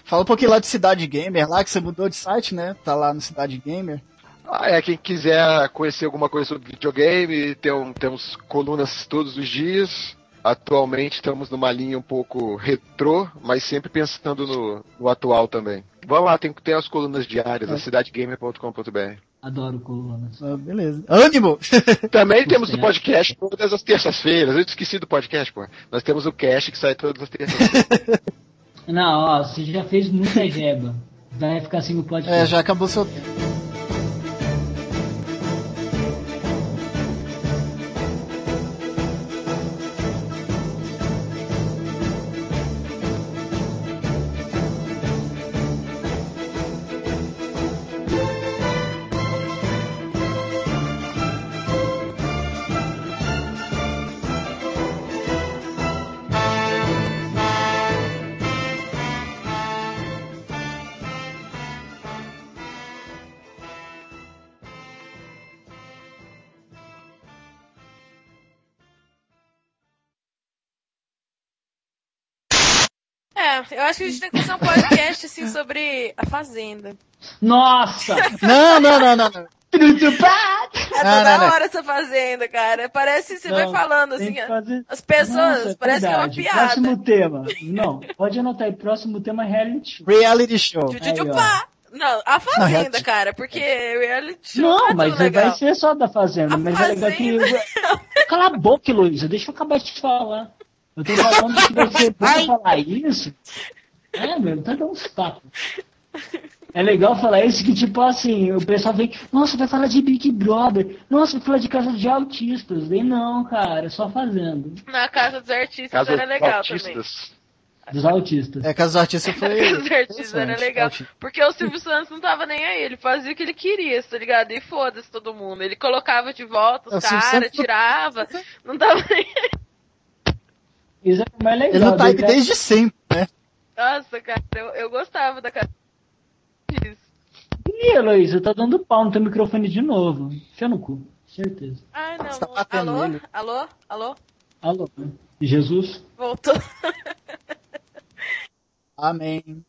S2: fala um pouquinho lá de Cidade Gamer, lá que você mudou de site, né? Tá lá no Cidade Gamer.
S3: Ah, é, quem quiser conhecer alguma coisa sobre videogame, tem um- temos colunas todos os dias. Atualmente estamos numa linha um pouco retrô, mas sempre pensando no, no atual também. Vamos lá, tem, tem as colunas diárias,
S2: É.
S3: a cidadegamer.com.br.
S5: Adoro colunas.
S2: Ah, beleza. Ânimo! [LAUGHS]
S3: Também temos o podcast todas as terças-feiras. Eu esqueci do podcast, pô. Nós temos o cast que sai todas as terças-feiras. [LAUGHS]
S5: Não, ó, você já fez muita jeba. Vai ficar assim no podcast.
S2: É, já acabou seu tempo.
S4: Acho que a gente tem que fazer um podcast assim [LAUGHS] sobre a Fazenda.
S5: Nossa! [LAUGHS]
S2: Não, não, não, não. não.
S4: É
S2: Não,
S4: toda
S2: não, não.
S4: hora essa Fazenda, cara. Parece que você vai
S5: Não,
S4: falando
S5: Tem
S4: assim,
S5: fazer...
S4: as pessoas,
S5: Nossa,
S4: parece que é uma
S5: verdade.
S4: piada.
S5: Próximo tema. Não, pode anotar aí. Próximo tema é reality show.
S2: Reality show.
S4: Tchutchupá. Não, a Fazenda,
S2: reality-
S4: cara, porque reality show
S5: Não,
S4: é
S5: mas
S4: legal.
S5: vai ser só da Fazenda.
S4: A
S5: mas é legal que.
S4: Fazenda. [LAUGHS]
S5: Cala a boca, Luísa. Deixa eu acabar de te falar. Eu tô falando que vai ser bom
S2: Ai.
S5: falar isso. É, meu, tá dando uns papos. É legal falar isso que, tipo assim, o pessoal vem, nossa, vai falar de Big Brother, nossa, vai falar de casa de autistas. E não, cara, só fazendo.
S4: Na Casa dos Artistas
S3: Casa
S4: era legal
S3: dos
S4: também.
S3: autistas.
S5: Dos autistas.
S2: É, Casa dos Artistas
S4: Na
S2: foi. [LAUGHS]
S4: Casa dos Artistas era legal. Porque o Silvio Santos não tava nem aí, ele fazia o que ele queria, tá ligado? E foda-se todo mundo. Ele colocava de volta
S2: É,
S4: os
S2: Silvio
S4: caras,
S2: Santos-
S4: tirava, não tava nem
S5: Isso é mais legal.
S2: Ele não tá aí
S5: daí, cara,
S2: desde sempre, né?
S4: Nossa, cara, eu, eu gostava da casa disso.
S5: Ih, Heloísa, tá dando pau no teu microfone de novo. Enfia no cu, certeza.
S4: Ai, não.
S2: Você tá batendo
S4: Alô?
S2: nele.
S4: Alô? Alô?
S5: Alô, Jesus?
S4: Voltou. [LAUGHS]
S2: Amém.